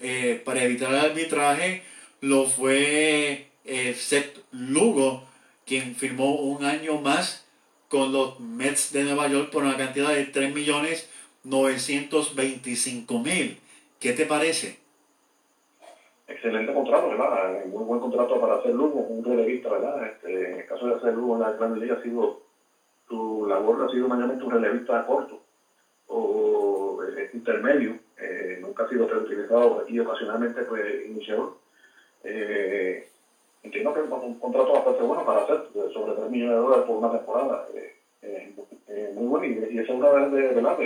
eh, para evitar el arbitraje lo fue eh, Seth Lugo, quien firmó un año más con los Mets de Nueva York por una cantidad de 3.925.000. ¿Qué te parece? Excelente contrato, ¿verdad? Muy buen contrato para hacer Lugo, un relevista, ¿verdad? Este, en el caso de hacer Lugo en la Gran Liga ha sido, su labor ha sido mayormente un relevista corto o eh, intermedio, eh, nunca ha sido reutilizado y ocasionalmente pues. Eh, entiendo que es un contrato bastante bueno para hacer, sobre 3 millones de dólares por una temporada. muy bueno y, y esa es una vez de, ¿verdad?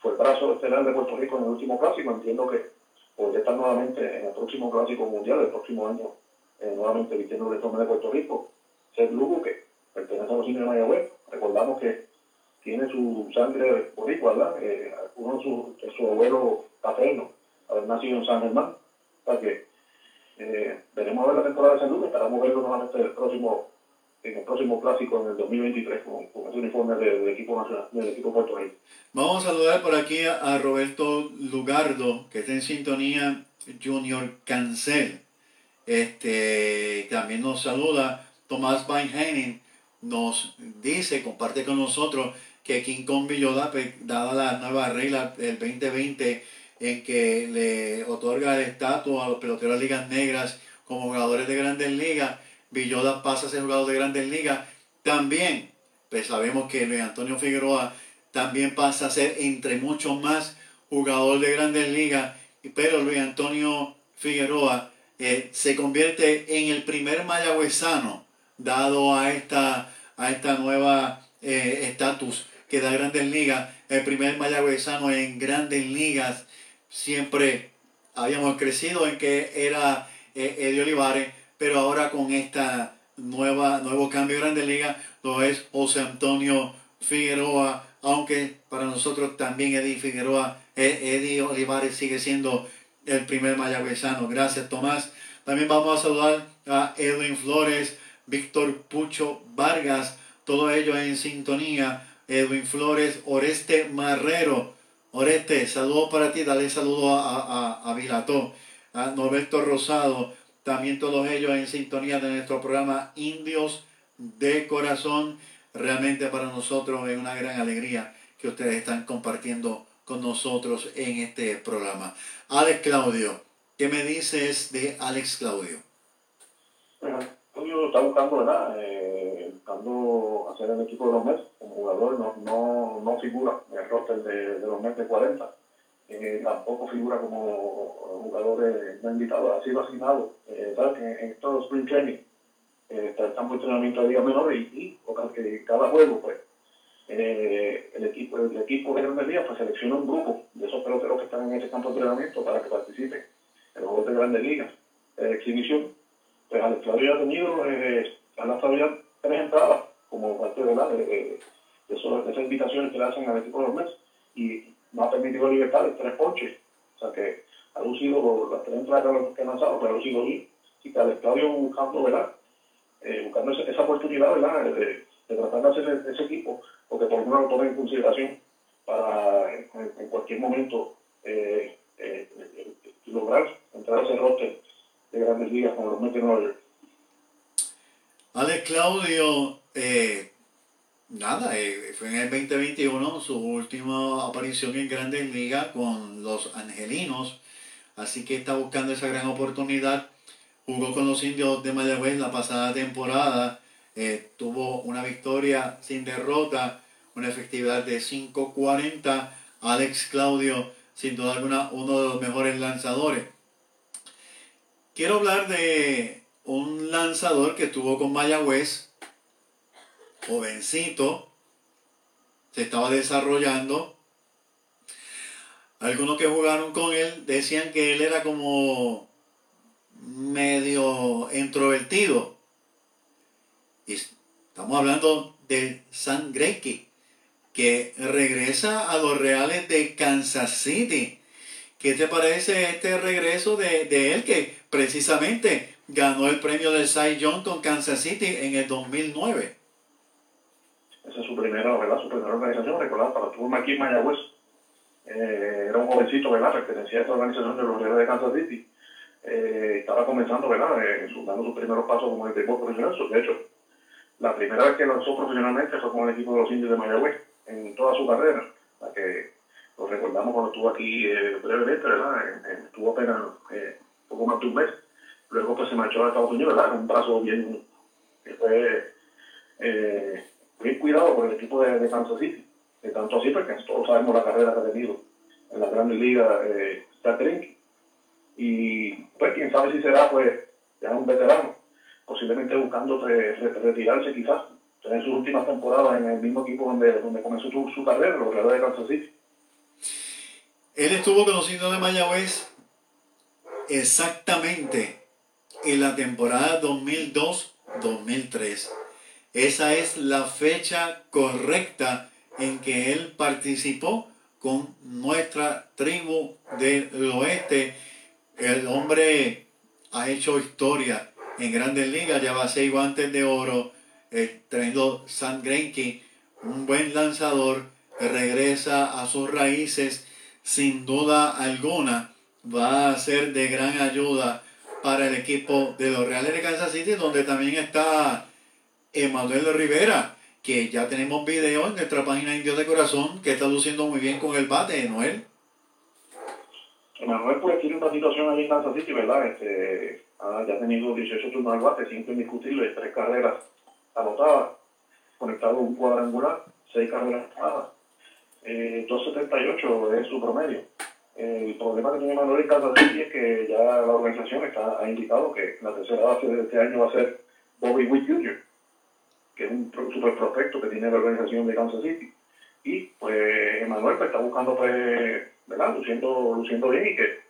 fue el brazo estelar de Puerto Rico en el último clásico, entiendo que podría estar nuevamente en el próximo clásico mundial, el próximo año, nuevamente vistiendo el torneo de Puerto Rico. Ser Lugo, que pertenece a los indios de Mayagüez, recordamos que tiene su sangre boricua, ¿verdad? Eh, uno de su, de su abuelo paterno, haber nacido en San Germán. O sea que eh, veremos a ver la temporada de salud, esperamos verlo nuevamente el próximo, en el próximo clásico en el 2023 con, con ese uniforme del, equipo nacional, del equipo Puerto Rico. Vamos a saludar por aquí a, Roberto Lugardo, que está en sintonía Junior Cancel. Este, también nos saluda Tomás Weinheinen, nos dice, comparte con nosotros que King Kong Villoda, dada la nueva regla del 2020 en que le otorga el estatus a los peloteros de ligas negras como jugadores de grandes ligas, Villoda pasa a ser jugador de grandes ligas. También, pues sabemos que Luis Antonio Figueroa también pasa a ser, entre muchos más, jugador de grandes ligas, pero Luis Antonio Figueroa eh, se convierte en el primer mayagüezano dado a esta, a esta nueva eh, estatus que da Grandes Ligas, el primer mayagüezano en Grandes Ligas, siempre habíamos crecido en que era eh, Eddie Olivares, pero ahora con esta nueva, nuevo cambio de Grandes Ligas, lo es José Antonio Figueroa, aunque para nosotros también Eddie Figueroa, eh, Olivares sigue siendo el primer mayagüezano. Gracias Tomás. También vamos a saludar a Edwin Flores, Víctor Pucho Vargas, todos ellos en sintonía Edwin Flores, Oreste Marrero. Oreste, saludo para ti, dale saludo a, a, a Vilató, a Norberto Rosado, también todos ellos en sintonía de nuestro programa Indios de Corazón. Realmente para nosotros es una gran alegría que ustedes están compartiendo con nosotros en este programa. Alex Claudio, ¿qué me dices de Alex Claudio? Bueno, está buscando, ¿verdad? Eh, buscando hacer el equipo de los Mets como jugador no, no, no figura en el roster de, de los Mets de 40. Eh, tampoco figura como jugador no invitado, ha sido asignado eh, en, en todo Spring Training. Eh, está en entrenamiento de días menores y, y porque cada juego, pues, eh, el equipo el equipo de Grandes Ligas pues, selecciona un grupo de esos peloteros que están en ese campo de entrenamiento para que participen en los juegos de Grandes Ligas de exhibición. Pues Alex Claudio ha tenido, eh, lanzado ya tres entradas como parte de, la, de, de, de, esas invitaciones que le hacen al equipo de los Mets y no ha permitido libertad de tres ponches. O sea que ha lucido las tres entradas que han lanzado, pero ha lucido bien. Y que Alex Claudio buscando, ¿verdad? Eh, buscando esa, esa, oportunidad, ¿verdad? De, tratar de hacer ese, equipo, porque por lo menos lo tome en consideración para en, cualquier momento eh, eh, lograr entrar a ese roster de grandes ligas como los Mets de Nueva. Alex Claudio, eh, nada, eh, fue en el 2021 su última aparición en Grandes Ligas con los Angelinos, así que está buscando esa gran oportunidad. jugó con los indios de Mayagüez la pasada temporada, eh, tuvo una victoria sin derrota, una efectividad de 5.40. Alex Claudio, sin duda alguna, uno de los mejores lanzadores. Quiero hablar de un lanzador que estuvo con Mayagüez, jovencito, se estaba desarrollando. Algunos que jugaron con él decían que él era como medio introvertido. Y estamos hablando de San Greinke, que regresa a los Reales de Kansas City. ¿Qué te parece este regreso de, de él que precisamente ganó el premio del Cy Young con Kansas City en el 2009? Esa es su primera, ¿verdad? Su primera organización, recordad, para estuvo aquí en Mayagüez. Eh, era un jovencito, ¿verdad? Pertenecía a esta organización de los Reales de Kansas City. Eh, estaba comenzando, ¿verdad? Eh, dando sus primeros pasos como el equipo profesional. De hecho, la primera vez que lanzó profesionalmente fue con el equipo de los indios de Mayagüez, en toda su carrera. La que lo recordamos cuando estuvo aquí brevemente, ¿verdad? estuvo apenas poco más de un mes. Luego pues se marchó a Estados Unidos, ¿verdad? Con un brazo bien, fue bien cuidado por el equipo de, de Kansas City. De tanto así, porque todos sabemos la carrera que ha tenido en la Gran Liga eh, Y pues quién sabe si será pues ya un veterano, posiblemente buscando retirarse quizás, en sus últimas temporadas en el mismo equipo donde, donde comenzó su, su carrera, los Reales de Kansas City. Él estuvo conociendo de Mayagüez exactamente en la temporada 2002-2003. Esa es la fecha correcta en que él participó con nuestra tribu del oeste. El hombre ha hecho historia en grandes ligas, lleva seis guantes de oro, eh, trayendo San Greinke, un buen lanzador, regresa a sus raíces, sin duda alguna, va a ser de gran ayuda para el equipo de los Reales de Kansas City, donde también está Emanuel Rivera, que ya tenemos video en nuestra página Indios de Corazón, que está luciendo muy bien con el bate, Noel. Emanuel pues tiene una situación ahí en Kansas City, ¿verdad? Este, ya ha tenido 18 turnos al bate, 5 indiscutibles, 3 carreras anotadas, conectado a un cuadrangular, 6 carreras anotadas. Eh, 2.78 es su promedio. El problema que tiene Kansas City es que ya la organización está, ha indicado que la tercera base de este año va a ser Bobby Witt Jr que es un super prospecto que tiene la organización de Kansas City. Y pues Emanuel pues, está buscando, pues, ¿verdad? Luciendo, luciendo bien y que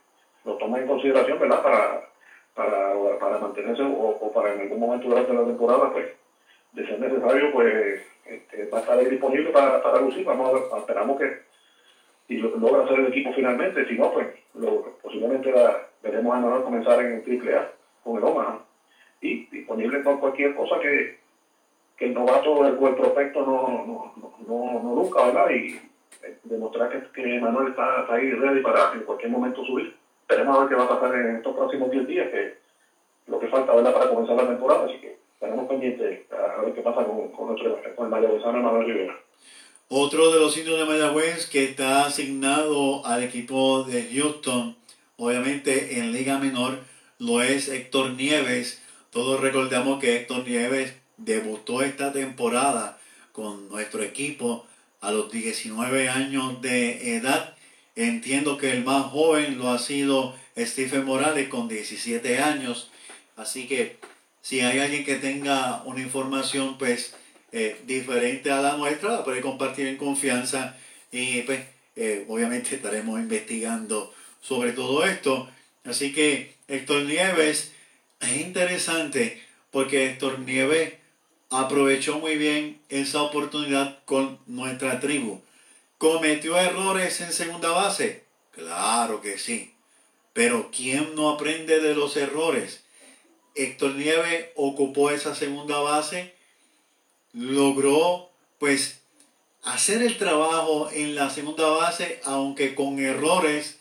lo tome en consideración, ¿verdad? Para, para, para mantenerse o, para en algún momento durante la temporada, pues, de ser necesario, pues, este, va a estar disponible para, para lucir. Vamos esperamos que y logra hacer el equipo finalmente. Si no, pues, posiblemente veremos a Emanuel comenzar en el triple A con el Omaha. Y disponible con cualquier cosa que que el novato, el, el prospecto no, no, no, no, nunca, ¿verdad? Y eh, demostrar que, que Manuel está, ahí ready para en cualquier momento subir. Tenemos a ver qué va a pasar en estos próximos 10 días, que lo que falta, ¿verdad? Para comenzar la temporada, así que tenemos pendiente a ver qué pasa con, con, nuestro, con el Mayagüezano Manuel Rivera. Otro de los indios de Mayagüez que está asignado al equipo de Houston, obviamente en Liga Menor, lo es Héctor Nieves. Todos recordamos que Héctor Nieves debutó esta temporada con nuestro equipo a los 19 años de edad. Entiendo que el más joven lo ha sido Stephen Morales con 17 años. Así que si hay alguien que tenga una información pues eh, diferente a la nuestra, la puede compartir en confianza y pues eh, obviamente estaremos investigando sobre todo esto. Así que Héctor Nieves es interesante porque Héctor Nieves aprovechó muy bien esa oportunidad con nuestra tribu. ¿Cometió errores en segunda base? Claro que sí. Pero ¿quién no aprende de los errores? Héctor Nieve ocupó esa segunda base, logró pues hacer el trabajo en la segunda base, aunque con errores,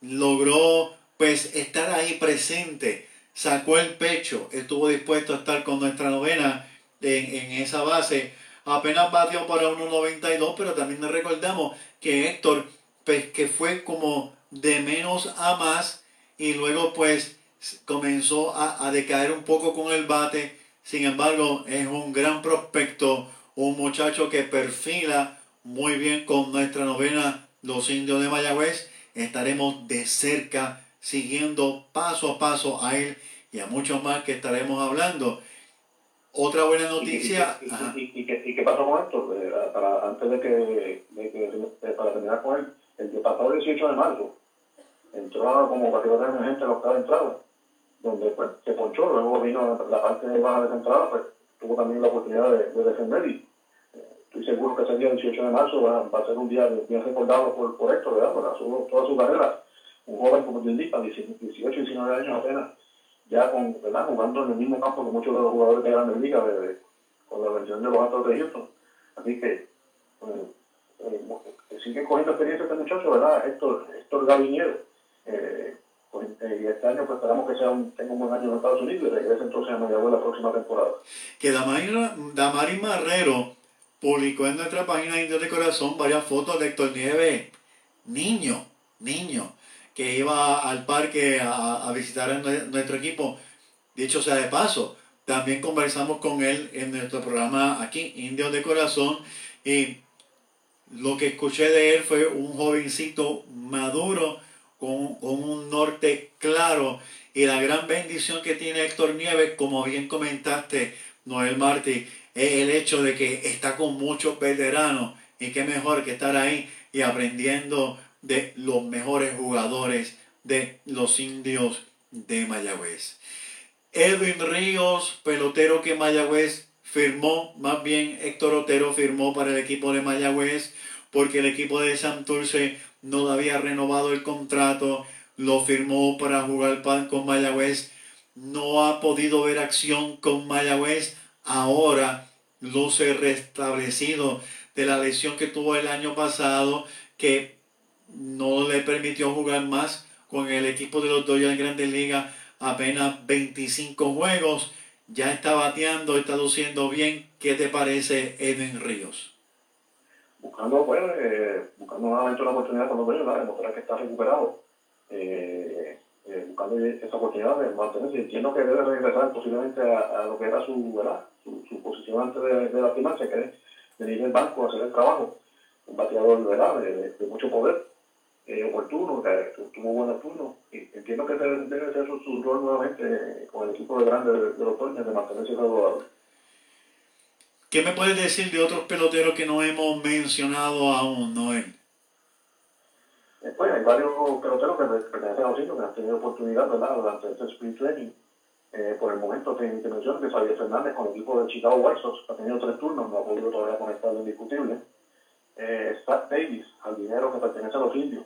logró pues estar ahí presente, sacó el pecho, estuvo dispuesto a estar con nuestra novena en, esa base. Apenas batió para 1.92, pero también recordamos que Héctor, pues, que fue como de menos a más y luego pues comenzó a, a decaer un poco con el bate. Sin embargo, es un gran prospecto, un muchacho que perfila muy bien con nuestra novena Los Indios de Mayagüez. Estaremos de cerca siguiendo paso a paso a él y a muchos más que estaremos hablando. Otra buena noticia. ¿Y, y, y, y qué pasó con esto? Eh, para, antes de que, de que, para terminar con él, el pasado 18 de marzo entró como categoría de gente los cada entrada, donde pues se ponchó, luego vino la parte baja de entrada, pues tuvo también la oportunidad de, de defender y eh, estoy seguro que ese día 18 de marzo va, a ser un día bien recordado por, por esto, ¿verdad? Por su, toda su carrera. Un joven como Dildipa, 18, 19 años apenas, ya con, ¿verdad? jugando en el mismo campo que muchos de los jugadores de Grandes Ligas, de, de, con la versión de los Astros de Houston. Así que eh, eh, sigue cogiendo experiencia este muchacho, ¿verdad? Héctor, Héctor Gaviniero. Eh, pues, eh, y este año pues esperamos que sea un, tenga un buen año en Estados Unidos y regrese entonces a Mayagüez la próxima temporada. Que Damari, Damari Marrero publicó en nuestra página Indios de Corazón varias fotos de Héctor Nieves, niño, niño, que iba al parque a, a visitar a nuestro equipo. Dicho sea de paso, también conversamos con él en nuestro programa aquí, Indios de Corazón, y lo que escuché de él fue un jovencito maduro, con, un norte claro, y la gran bendición que tiene Héctor Nieves, como bien comentaste, Noel Martí, es el hecho de que está con muchos veteranos, y qué mejor que estar ahí y aprendiendo de los mejores jugadores de los indios de Mayagüez. Edwin Ríos, pelotero que Mayagüez firmó, más bien Héctor Otero firmó para el equipo de Mayagüez, porque el equipo de Santurce no había renovado el contrato, lo firmó para jugar con Mayagüez, no ha podido ver acción con Mayagüez, ahora luce restablecido de la lesión que tuvo el año pasado, que no le permitió jugar más con el equipo de los Dodgers en Grandes Ligas apenas 25 juegos, ya está bateando, está luciendo bien. ¿Qué te parece Edwin Ríos? Buscando, pues, eh, buscando nuevamente una oportunidad con los Dodgers, demostrar que está recuperado. Eh, eh, buscando esa oportunidad de mantenerse. Entiendo que debe regresar posiblemente a, a lo que era su, ¿verdad? su, su posición antes de, de lastimarse, que es venir el banco a hacer el trabajo. Un bateador. De, de, de mucho poder eh, oportuno, que tuvo buenos turnos. Y entiendo que debe, ser su, su, rol nuevamente con el equipo de grande de, los Toños de mantenerse saludable. ¿Qué me puedes decir de otros peloteros que no hemos mencionado aún, Noel? Eh, pues hay varios peloteros que pertenecen a los indios que han tenido oportunidad ¿verdad? durante este sprint training. Eh, por el momento te, te menciono que Xavier Fernández con el equipo de Chicago White Sox ha tenido tres turnos, no ha podido todavía conectar lo indiscutible. Eh, Davis, jardinero que pertenece a los indios,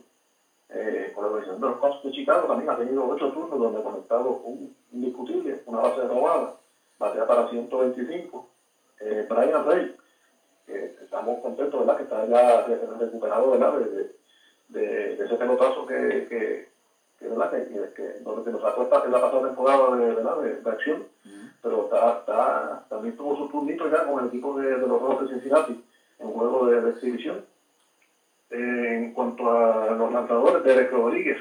eh, con la organización de los Cubs de Chicago también ha tenido ocho turnos donde ha conectado un indiscutible, una base robada, batea para 125. Eh, Brian Rey, que estamos contentos, ¿verdad? Que está ya recuperado, ¿verdad? De, de, de, ese pelotazo que, que, que, ¿verdad? Que, que, nos sacó en la pasada temporada de, ¿verdad? de, de acción, uh -huh. pero está, está, también tuvo su turnito ya con el equipo de, de los Rojos de Cincinnati en un juego de, de exhibición en cuanto a los lanzadores, Derek Rodríguez,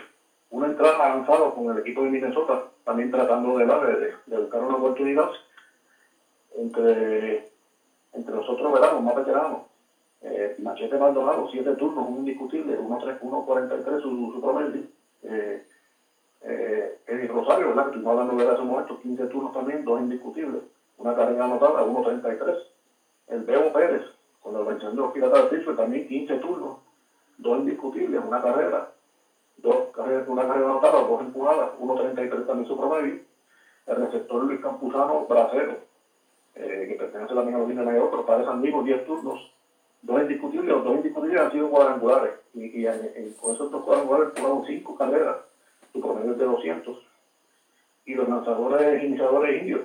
una entrada avanzada con el equipo de Minnesota, también tratando de, de, de buscar una oportunidad entre, entre nosotros, ¿verdad? los más veteranos. Eh, Machete Maldonado, siete turnos, un indiscutible, 1.43 su, su promedio. Eh, eh, Eddie Rosario, ¿verdad? Que estuvimos hablando de hace un momento, 15 turnos también, dos indiscutibles, una carrera anotada, 1.33. El Bebo Pérez, con la organización de los Piratas de Pittsburgh, también 15 turnos, dos indiscutibles, una carrera, dos carreras, una carrera anotada, dos empujadas, 1.33 también su promedio. El receptor Luis Campuzano, bracero, eh, que pertenece a los Indios de pero para San Diego, 10 turnos, dos indiscutibles, los dos indiscutibles han sido cuadrangulares, y, con esos dos cuadrangulares jugaron cinco carreras, su promedio es de 200. Y los lanzadores iniciadores indios,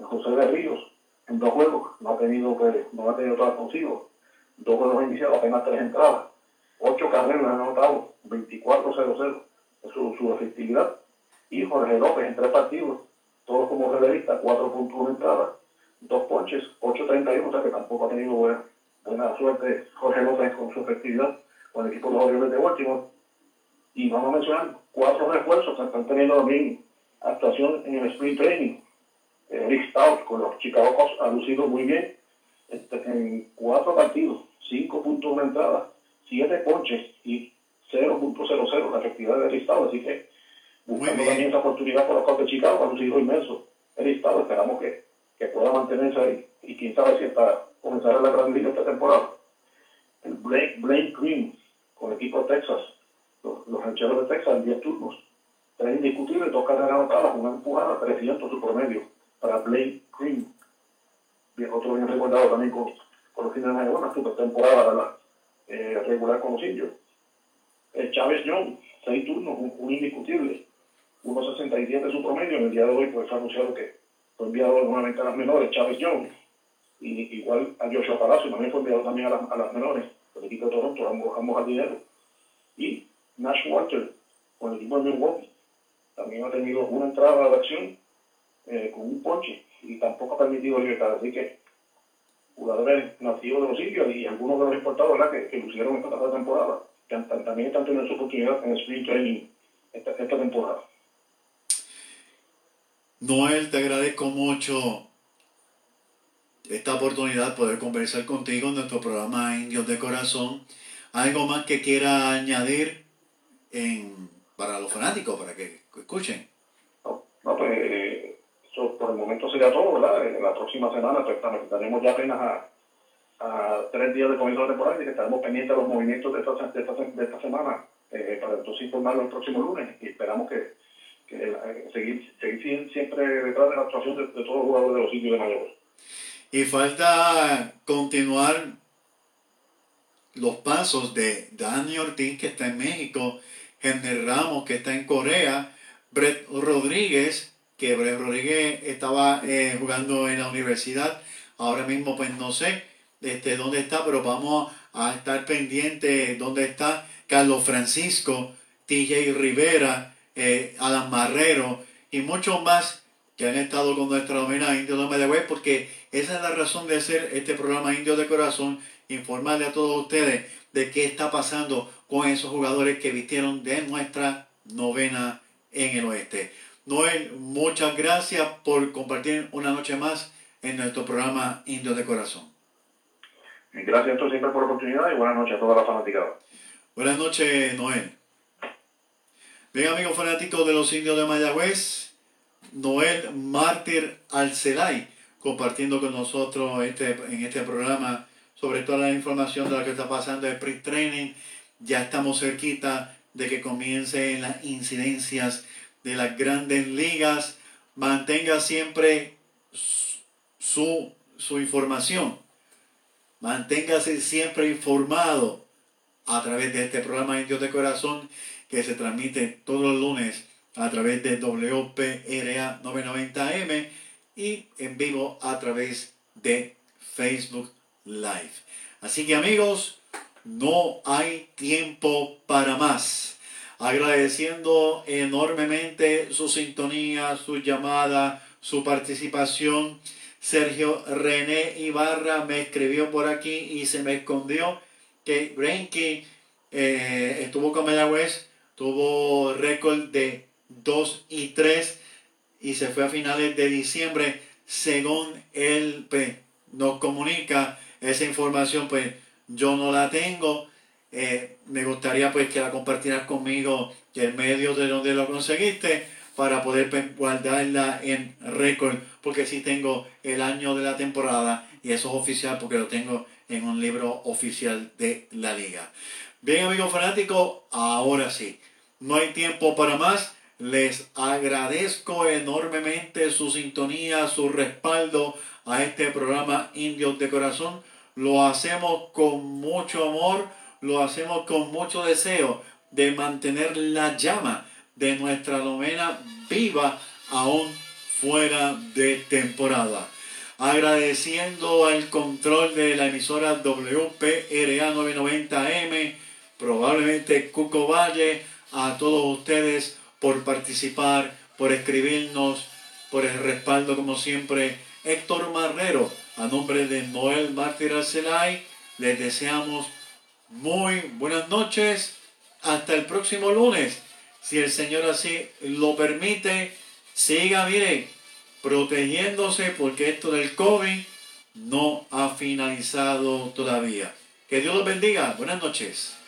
José de Ríos, en dos juegos, no ha tenido, pues, no ha tenido todas consigo, dos juegos iniciados, apenas tres entradas, ocho carreras han anotado, 24-0-0, su, efectividad. Y Jorge López en tres partidos, todos como relevista, 4.1 entradas, dos ponches, 8.31, o sea que tampoco ha tenido buena, buena suerte Jorge López con su efectividad con el equipo de los Orioles de Baltimore. Y vamos a mencionar cuatro refuerzos que están teniendo también actuación en el sprint training. Eh, Rick Stout con los Chicago Cubs ha lucido muy bien este, en cuatro partidos, cinco puntos de entrada, siete ponches y 0.00 la efectividad de Rick Stout. Así que buscando también esa oportunidad por los Cubs de Chicago, ha lucido inmenso. Rick Stout, esperamos que, que pueda mantenerse ahí y quién sabe si hasta comenzar la gran liga esta temporada. El Blake, Blake Green con el equipo de Texas, los, los rancheros de Texas en 10 turnos, tres indiscutibles, dos carreras anotadas, una empujada, 300 su promedio para Blake Green. Bien, otro bien recordado también con, con los fines de una super temporada. Eh, regular con los indios. El Chávez Young, seis turnos, un, un indiscutible, 1.67 de su promedio. En el día de hoy pues fue anunciado que fue enviado nuevamente a las menores, Chávez Young. Y igual a Joshua Palacio, también fue enviado también a, las, menores, el equipo de Toronto, ambos, ambos al dinero. Y Nash Walter, con el equipo de Milwaukee, también ha tenido una entrada de acción eh, con un ponche y tampoco ha permitido libertad. Así que jugadores nativos de los sitios y algunos de los importados. Que, que lucieron esta, temporada, también están teniendo su oportunidad en el sprint training esta, esta temporada. Noel, te agradezco mucho esta oportunidad de poder conversar contigo en nuestro programa Indios de Corazón. ¿Algo más que quiera añadir en, para los fanáticos, para que escuchen? No, pues eso por el momento sería todo, ¿verdad? La próxima semana pues, estaremos ya apenas a, a tres días de comienzo de temporada y estaremos pendientes de los movimientos de esta, de esta, de esta semana eh, para entonces informarlo el próximo lunes y esperamos que eh, seguir, seguir sie- siempre detrás de la actuación de, de todos los jugadores de los sitios de Mayagüez. Y falta continuar los pasos de Dani Ortiz, que está en México, Henry Ramos, que está en Corea, Brett Rodríguez, que Brett Rodríguez estaba eh, jugando en la universidad, ahora mismo pues no sé este, dónde está, pero vamos a estar pendientes dónde está Carlos Francisco, TJ Rivera, eh, Alan Marrero y muchos más que han estado con nuestra novena Indio de Mayagüez, porque esa es la razón de hacer este programa Indio de Corazón, informarle a todos ustedes de qué está pasando con esos jugadores que vistieron de nuestra novena en el oeste. Noel, muchas gracias por compartir una noche más en nuestro programa Indio de Corazón. Gracias entonces siempre por la oportunidad y buenas noches a todas las fanaticadas. Buenas noches, Noel. Bien, amigos fanáticos de los indios de Mayagüez, Noel Mártir Alcelay, compartiendo con nosotros este, en este programa sobre toda la información de lo que está pasando en Sprint Training. Ya estamos cerquita de que comiencen las incidencias de las grandes ligas. Mantenga siempre su, su información. Manténgase siempre informado a través de este programa Indios de Corazón que se transmite todos los lunes a través de WPRA 990M y en vivo a través de Facebook Live. Así que amigos, no hay tiempo para más. Agradeciendo enormemente su sintonía, su llamada, su participación. Sergio René Ibarra me escribió por aquí y se me escondió que Renke eh, estuvo con Mayagüez, tuvo récord de 2 y 3 y se fue a finales de diciembre. Según él pues, nos comunica esa información, pues yo no la tengo. Eh, me gustaría pues que la compartieras conmigo el medio de donde lo conseguiste para poder pues, guardarla en récord porque sí tengo el año de la temporada y eso es oficial porque lo tengo en un libro oficial de la liga. Bien amigos fanáticos, ahora sí, no hay tiempo para más. Les agradezco enormemente su sintonía, su respaldo a este programa Indios de Corazón. Lo hacemos con mucho amor, lo hacemos con mucho deseo de mantener la llama de nuestra novena viva aún fuera de temporada. Agradeciendo al control de la emisora WPRA 990M, probablemente Cuco Valle, a todos ustedes por participar, por escribirnos, por el respaldo como siempre. Héctor Marrero, a nombre de Noel Mártir Arcelay, les deseamos muy buenas noches. Hasta el próximo lunes, si el Señor así lo permite. siga, mire, protegiéndose porque esto del COVID no ha finalizado todavía. Que Dios los bendiga. Buenas noches.